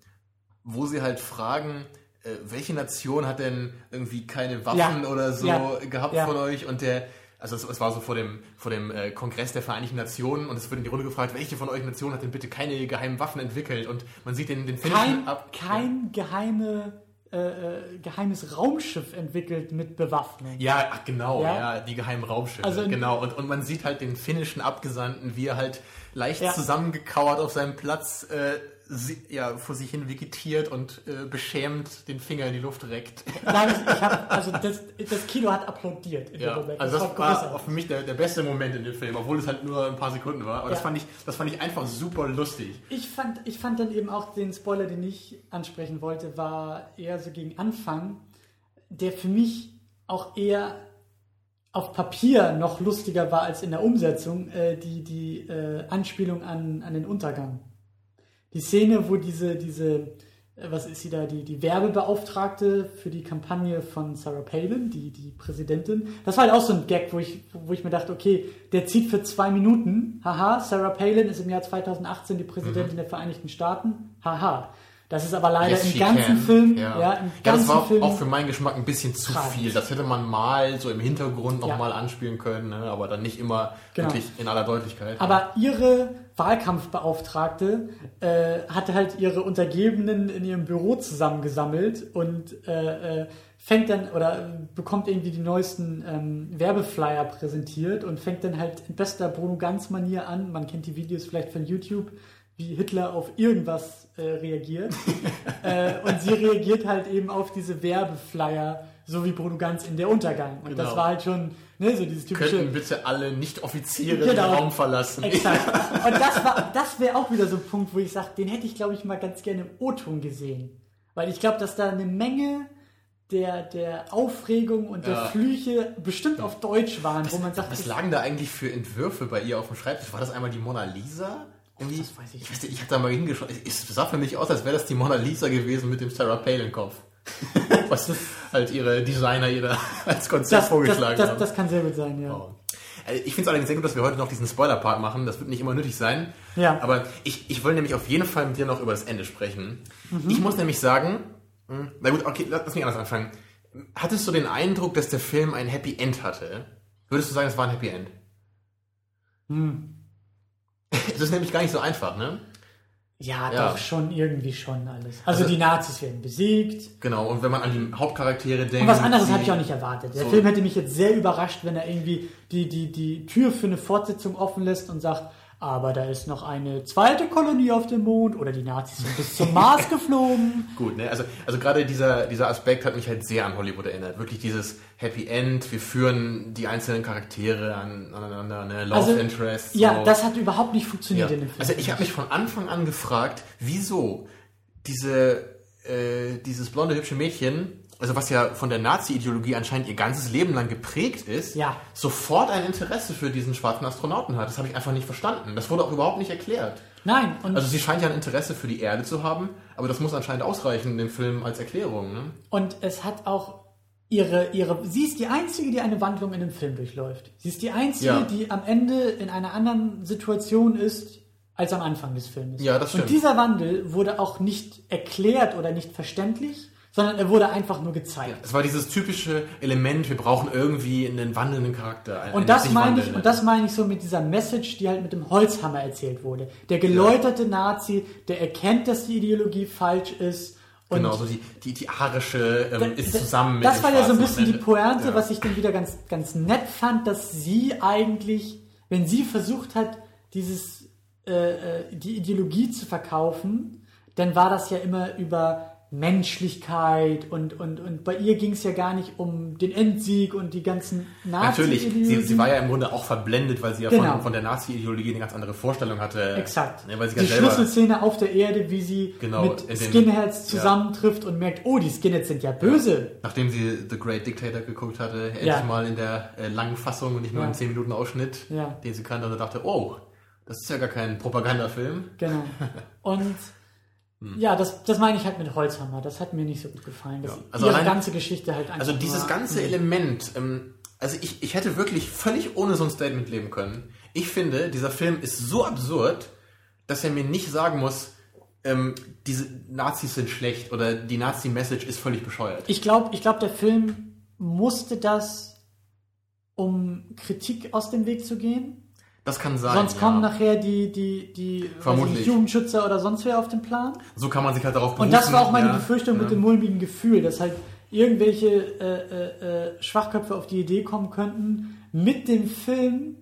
wo sie halt fragen, äh, welche Nation hat denn irgendwie keine Waffen Ja. oder so Ja. gehabt Ja. von euch? Und der, also es, es war so vor dem, vor dem äh, Kongress der Vereinigten Nationen und es wird in die Runde gefragt, welche von euch Nationen hat denn bitte keine geheimen Waffen entwickelt? Und man sieht den, den finnischen Kein, ab. kein geheime, äh, äh, geheimes Raumschiff entwickelt mit Bewaffnung. Ja, ach genau, Ja? ja, die geheimen Raumschiffe. Also genau. Und, und man sieht halt den finnischen Abgesandten, wie er halt leicht Ja. zusammengekauert auf seinem Platz äh, sie, ja, vor sich hin vegetiert und äh, beschämt den Finger in die Luft reckt. [laughs] Nein, ich, hab, also das, das Kino hat applaudiert in Ja, dem Moment. also das war großartig. auch für mich der, der beste Moment in dem Film, obwohl es halt nur ein paar Sekunden war. Aber das, Ja. fand ich, das fand ich einfach super lustig. Ich fand, ich fand dann eben auch den Spoiler, den ich ansprechen wollte, war eher so gegen Anfang, der für mich auch eher auf Papier noch lustiger war als in der Umsetzung, äh, die, die äh, Anspielung an, an den Untergang. Die Szene, wo diese, diese, äh, was ist sie da, die, die Werbebeauftragte für die Kampagne von Sarah Palin, die, die Präsidentin, das war halt auch so ein Gag, wo ich, wo ich mir dachte, okay, der zieht für zwei Minuten, haha, Sarah Palin ist im Jahr 2018 die Präsidentin der Vereinigten Staaten, haha. Das ist aber leider Yes, im ganzen can. Film, ja. ja, im ja, das ganzen war Film. auch für meinen Geschmack ein bisschen zu Tragisch. viel. Das hätte man mal so im Hintergrund noch Ja. mal anspielen können, ne? aber dann nicht immer Genau. wirklich in aller Deutlichkeit. Aber ihre Wahlkampfbeauftragte äh, hatte halt ihre Untergebenen in ihrem Büro zusammengesammelt und äh, äh, fängt dann oder bekommt irgendwie die neuesten ähm, Werbeflyer präsentiert und fängt dann halt in bester Bruno Ganz Manier an. Man kennt die Videos vielleicht von YouTube, wie Hitler auf irgendwas äh, reagiert. [laughs] äh, und sie reagiert halt eben auf diese Werbeflyer, so wie Bruno Ganz in der Untergang. Und das Genau. war halt schon ne, so dieses typische. Könnten bitte alle Nicht-Offiziere Genau. den Raum verlassen. Exakt. [laughs] Und das, war- das wäre auch wieder so ein Punkt, wo ich sage, den hätte ich, glaube ich, mal ganz gerne im O-Ton gesehen. Weil ich glaube, dass da eine Menge der, der Aufregung und der Ja. Flüche bestimmt auf Deutsch waren, wo man sagt, Was das- lagen da eigentlich für Entwürfe bei ihr auf dem Schreibtisch? War das einmal die Mona Lisa? Irgendwie? das weiß ich ich, weiß nicht, ich habe da mal hingeschaut. Es sah für mich aus, als wäre das die Mona Lisa gewesen mit dem Sarah Palin-Kopf. [laughs] Was halt ihre Designer ihr da [laughs] als Konzept das, das, vorgeschlagen das, haben. das kann sehr gut sein, ja. Oh. Äh, Ich finde es allerdings sehr gut, dass wir heute noch diesen Spoiler-Part machen. Das wird nicht immer nötig sein. Ja. Aber ich, ich will nämlich auf jeden Fall mit dir noch über das Ende sprechen. Mhm. Ich muss nämlich sagen, mh, na gut, okay, lass lass mich anders anfangen. Hattest du den Eindruck, dass der Film ein Happy End hatte? Würdest du sagen, es war ein Happy End? Hm. Das ist nämlich gar nicht so einfach, ne? Ja, Ja. doch schon, irgendwie schon alles. Also, Also- die Nazis werden besiegt. Genau, und wenn man an die Hauptcharaktere denkt. Und was anderes habe ich auch nicht erwartet. Der So. Film hätte mich jetzt sehr überrascht, wenn er irgendwie die, die, die Tür für eine Fortsetzung offen lässt und sagt, aber da ist noch eine zweite Kolonie auf dem Mond oder die Nazis sind bis zum Mars [laughs] geflogen. Gut, ne? Also, also gerade dieser, dieser Aspekt hat mich halt sehr an Hollywood erinnert. Wirklich dieses Happy End, wir führen die einzelnen Charaktere an, aneinander, ne? Love Also, Interest. Ja, so. das hat überhaupt nicht Ja. funktioniert in dem Film. Also ich habe mich von Anfang an gefragt, wieso diese, äh, dieses blonde, hübsche Mädchen, also was ja von der Nazi-Ideologie anscheinend ihr ganzes Leben lang geprägt ist, Ja. sofort ein Interesse für diesen schwarzen Astronauten hat. Das habe ich einfach nicht verstanden. Das wurde auch überhaupt nicht erklärt. Nein, Also sie scheint ja ein Interesse für die Erde zu haben, aber das muss anscheinend ausreichen in dem Film als Erklärung. Ne? und es hat auch ihre, ihre, sie ist die Einzige, die eine Wandlung in einem Film durchläuft. Sie ist die Einzige, Ja. die am Ende in einer anderen Situation ist als am Anfang des Films. Ja, das stimmt. Und dieser Wandel wurde auch nicht erklärt oder nicht verständlich, sondern er wurde einfach nur gezeigt. Es war dieses typische Element, wir brauchen irgendwie einen wandelnden Charakter. einen Und das meine ich, und das meine ich so mit dieser Message, die halt mit dem Holzhammer erzählt wurde. Der geläuterte Nazi, der erkennt, dass die Ideologie falsch ist. Und Genau, so die, die, die arische ähm, ist zusammen mit Das war ja so ein bisschen die. Pointe, Ja. was ich dann wieder ganz, ganz nett fand, dass sie eigentlich, wenn sie versucht hat, dieses, äh, äh, die Ideologie zu verkaufen, dann war das ja immer über Menschlichkeit und, und, und bei ihr ging es ja gar nicht um den Endsieg und die ganzen nazi Natürlich, sie, sie war ja im Grunde auch verblendet, weil sie ja Genau. von, von der Nazi-Ideologie eine ganz andere Vorstellung hatte. Exakt. Ne, weil sie die ja selber, Schlüsselszene auf der Erde, wie sie Genau, mit in dem- Skinheads ja. zusammentrifft und merkt, oh, die Skinheads sind ja böse. nachdem sie The Great Dictator geguckt hatte, endlich Ja. mal in der äh, langen Fassung und nicht nur Ja. im 10 Minuten Ausschnitt, Ja. den sie kannte und dachte, oh, das ist ja gar kein Propagandafilm. Genau. [laughs] Und. Ja, das, das meine ich halt mit Holzhammer. Das hat mir nicht so gut gefallen. Dass Ja, also ihre allein- ganze Geschichte halt einfach. Also dieses ganze Element, ähm, also ich, ich hätte wirklich völlig ohne so ein Statement leben können. Ich finde, dieser Film ist so absurd, dass er mir nicht sagen muss, ähm, diese Nazis sind schlecht oder die Nazi-Message ist völlig bescheuert. Ich glaube, ich glaub, der Film musste das, um Kritik aus dem Weg zu gehen. Das kann sein. Sonst ja. kommen nachher die, die, die weiß Vermutlich. nicht, Jugendschützer oder sonst wer auf den Plan. So kann man sich halt darauf berufen. Und das war auch meine ja, Befürchtung ja. mit dem mulmigen Gefühl, dass halt irgendwelche äh, äh, äh, Schwachköpfe auf die Idee kommen könnten, mit dem Film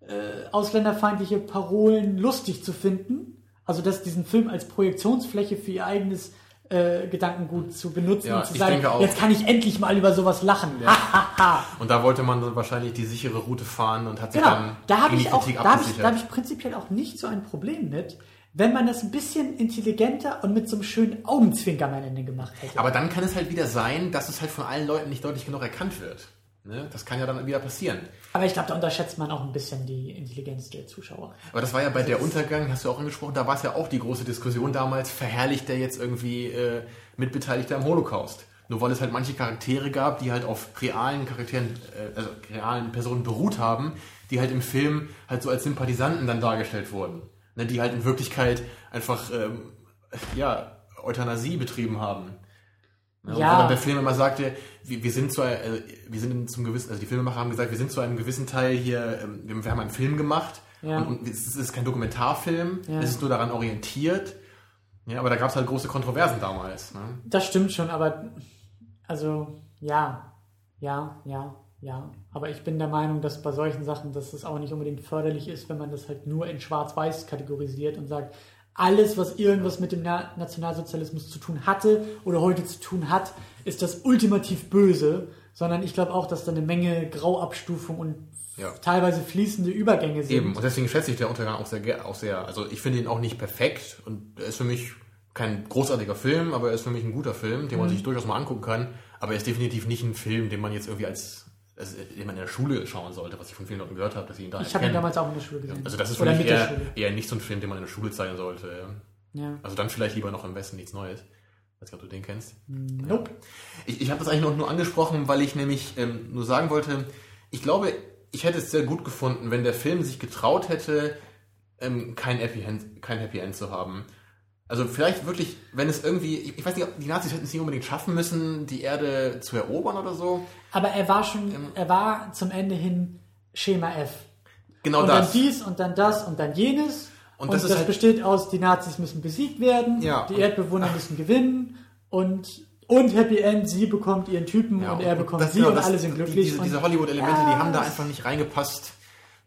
äh, ausländerfeindliche Parolen lustig zu finden. Also dass diesen Film als Projektionsfläche für ihr eigenes äh, Gedankengut zu benutzen Ja, und zu sagen, auch. jetzt kann ich endlich mal über sowas lachen. Ha. Und da wollte man dann wahrscheinlich die sichere Route fahren und hat sich Genau, dann da habe gegen ich die auch, Kritik da habe ich, abgesichert. da hab ich prinzipiell auch nicht so ein Problem mit, wenn man das ein bisschen intelligenter und mit so einem schönen Augenzwinkern am Ende gemacht hätte. Aber dann kann es halt wieder sein, dass es halt von allen Leuten nicht deutlich genug erkannt wird. Ne? Das kann ja dann wieder passieren. Aber ich glaube, da unterschätzt man auch ein bisschen die Intelligenz der Zuschauer. Aber das war ja bei der Untergang, hast du auch angesprochen, da war es ja auch die große Diskussion damals, verherrlicht der jetzt irgendwie äh, Mitbeteiligter am Holocaust? Nur weil es halt manche Charaktere gab, die halt auf realen Charakteren, äh, also realen Personen beruht haben, die halt im Film halt so als Sympathisanten dann dargestellt wurden. Ne, die halt in Wirklichkeit einfach, ähm, ja, Euthanasie betrieben haben. Ja, Ja. Dann der Film immer sagte, wir, wir sind zwar, äh, wir sind zum gewissen, also die Filmemacher haben gesagt, wir sind zu einem gewissen Teil hier, ähm, wir, wir haben einen Film gemacht Ja. und, und es ist kein Dokumentarfilm, Ja. es ist nur daran orientiert. Ja, aber da gab es halt große Kontroversen damals. Ne? Das stimmt schon, aber also ja, ja, ja, ja. Aber ich bin der Meinung, dass bei solchen Sachen, dass es auch nicht unbedingt förderlich ist, wenn man das halt nur in Schwarz-Weiß kategorisiert und sagt, alles, was irgendwas mit dem Na Nationalsozialismus zu tun hatte oder heute zu tun hat, ist das ultimativ böse, sondern ich glaube auch, dass da eine Menge Grauabstufung und Ja. teilweise fließende Übergänge sind. Eben, und deswegen schätze ich der Untergang auch sehr, auch sehr, also ich finde ihn auch nicht perfekt und er ist für mich kein großartiger Film, aber er ist für mich ein guter Film, den man Mhm. sich durchaus mal angucken kann, aber er ist definitiv nicht ein Film, den man jetzt irgendwie als, also, den man in der Schule schauen sollte, was ich von vielen Leuten gehört habe, dass sie ihn da Ich habe ihn damals auch in der Schule gesehen. Also das ist für oder mich eher, eher nicht so ein Film, den man in der Schule zeigen sollte. ja. Ja. Also dann vielleicht lieber noch im Westen nichts Neues. Weiß nicht, ob du den kennst. Nope. Ich, ich habe das eigentlich noch nur angesprochen, weil ich nämlich ähm, nur sagen wollte, ich glaube, ich hätte es sehr gut gefunden, wenn der Film sich getraut hätte, ähm, kein, Happy End, kein Happy End zu haben. Also vielleicht wirklich, wenn es irgendwie, ich, weiß nicht, ob die Nazis hätten es nicht unbedingt schaffen müssen, die Erde zu erobern oder so. Aber er war schon, Ähm. er war zum Ende hin Schema F. Genau und das. dann dies und dann das und dann jenes. Und Und, das das, ist halt- besteht aus, die Nazis müssen besiegt werden, Ja, die und- Erdbewohner müssen gewinnen und, und Happy End, sie bekommt ihren Typen Ja, und er bekommt das- sie genau, und das- alle sind glücklich. Diese, und, diese Hollywood-Elemente, Ja, die haben da das- einfach nicht reingepasst.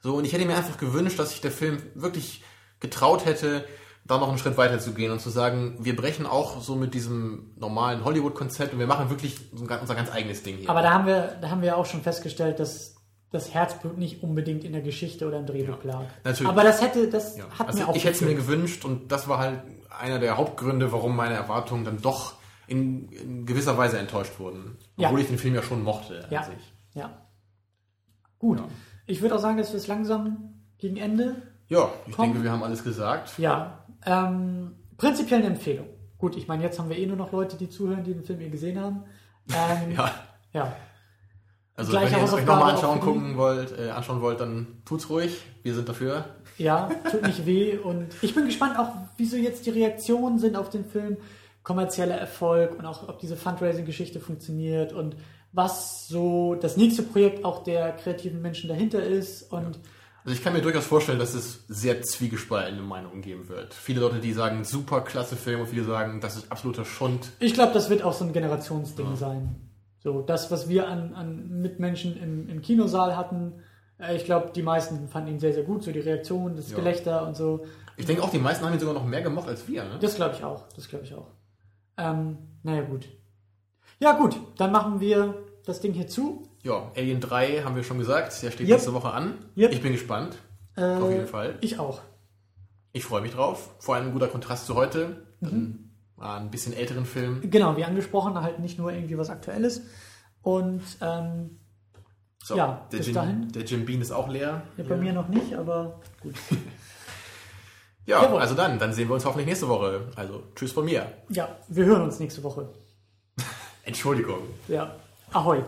So, und ich hätte mir einfach gewünscht, dass sich der Film wirklich getraut hätte, da noch einen Schritt weiter zu gehen und zu sagen, wir brechen auch so mit diesem normalen Hollywood-Konzept und wir machen wirklich unser ganz eigenes Ding hier. aber da haben wir, da haben wir auch schon festgestellt, dass das Herzblut nicht unbedingt in der Geschichte oder im Drehbuch Ja, lag. natürlich. Aber das hätte, das ja. hat also mir auch ich hätte es mir gewünscht und das war halt einer der Hauptgründe, warum meine Erwartungen dann doch in, in gewisser Weise enttäuscht wurden. Ja. Obwohl ich den Film ja schon mochte Ja. Ja. Gut. Ja. Ich würde auch sagen, dass wir es langsam gegen Ende Ja, ich Komm. denke, wir haben alles gesagt. Ja, ähm, prinzipiell eine Empfehlung. Gut, ich meine, jetzt haben wir eh nur noch Leute, die zuhören, die den Film eh gesehen haben. Ähm, [laughs] Ja. ja. Also Gleiche wenn ihr es euch nochmal anschauen, gucken wollt, äh, anschauen wollt, dann tut's ruhig. Wir sind dafür. Ja, tut nicht weh. Und ich bin gespannt auch, wieso jetzt die Reaktionen sind auf den Film. Kommerzieller Erfolg und auch, ob diese Fundraising-Geschichte funktioniert und was so das nächste Projekt auch der kreativen Menschen dahinter ist. Und Also ich kann mir durchaus vorstellen, dass es sehr zwiegespaltene Meinungen geben wird. Viele Leute, die sagen, super klasse Film und viele sagen, das ist absoluter Schund. ich glaube, das wird auch so ein Generationsding sein. So, das, was wir an, an Mitmenschen im, im Kinosaal hatten, äh, ich glaube, die meisten fanden ihn sehr, sehr gut. So die Reaktion, das Ja. Gelächter und so. Ich denke auch, die meisten haben ihn sogar noch mehr gemocht als wir. Ne? Das glaube ich auch. Das glaube ich auch. Ähm, naja, gut. Ja, gut. Dann machen wir das Ding hier zu. Ja, Alien 3 haben wir schon gesagt, der steht Yep. nächste Woche an. Yep. Ich bin gespannt. Äh, Auf jeden Fall. Ich auch. Ich freue mich drauf. Vor allem ein guter Kontrast zu heute. Mhm. Ein bisschen älteren Film. Genau, wie angesprochen, halt nicht nur irgendwie was Aktuelles. Und ähm, So, Ja, der, bis Jim, dahin. der Jim Bean ist auch leer. ja, bei mir noch nicht, aber gut. [laughs] Ja, Jawohl. also dann, dann sehen wir uns hoffentlich nächste Woche. Also tschüss von mir. Ja, wir hören uns nächste Woche. [laughs] Entschuldigung. Ja, ahoi.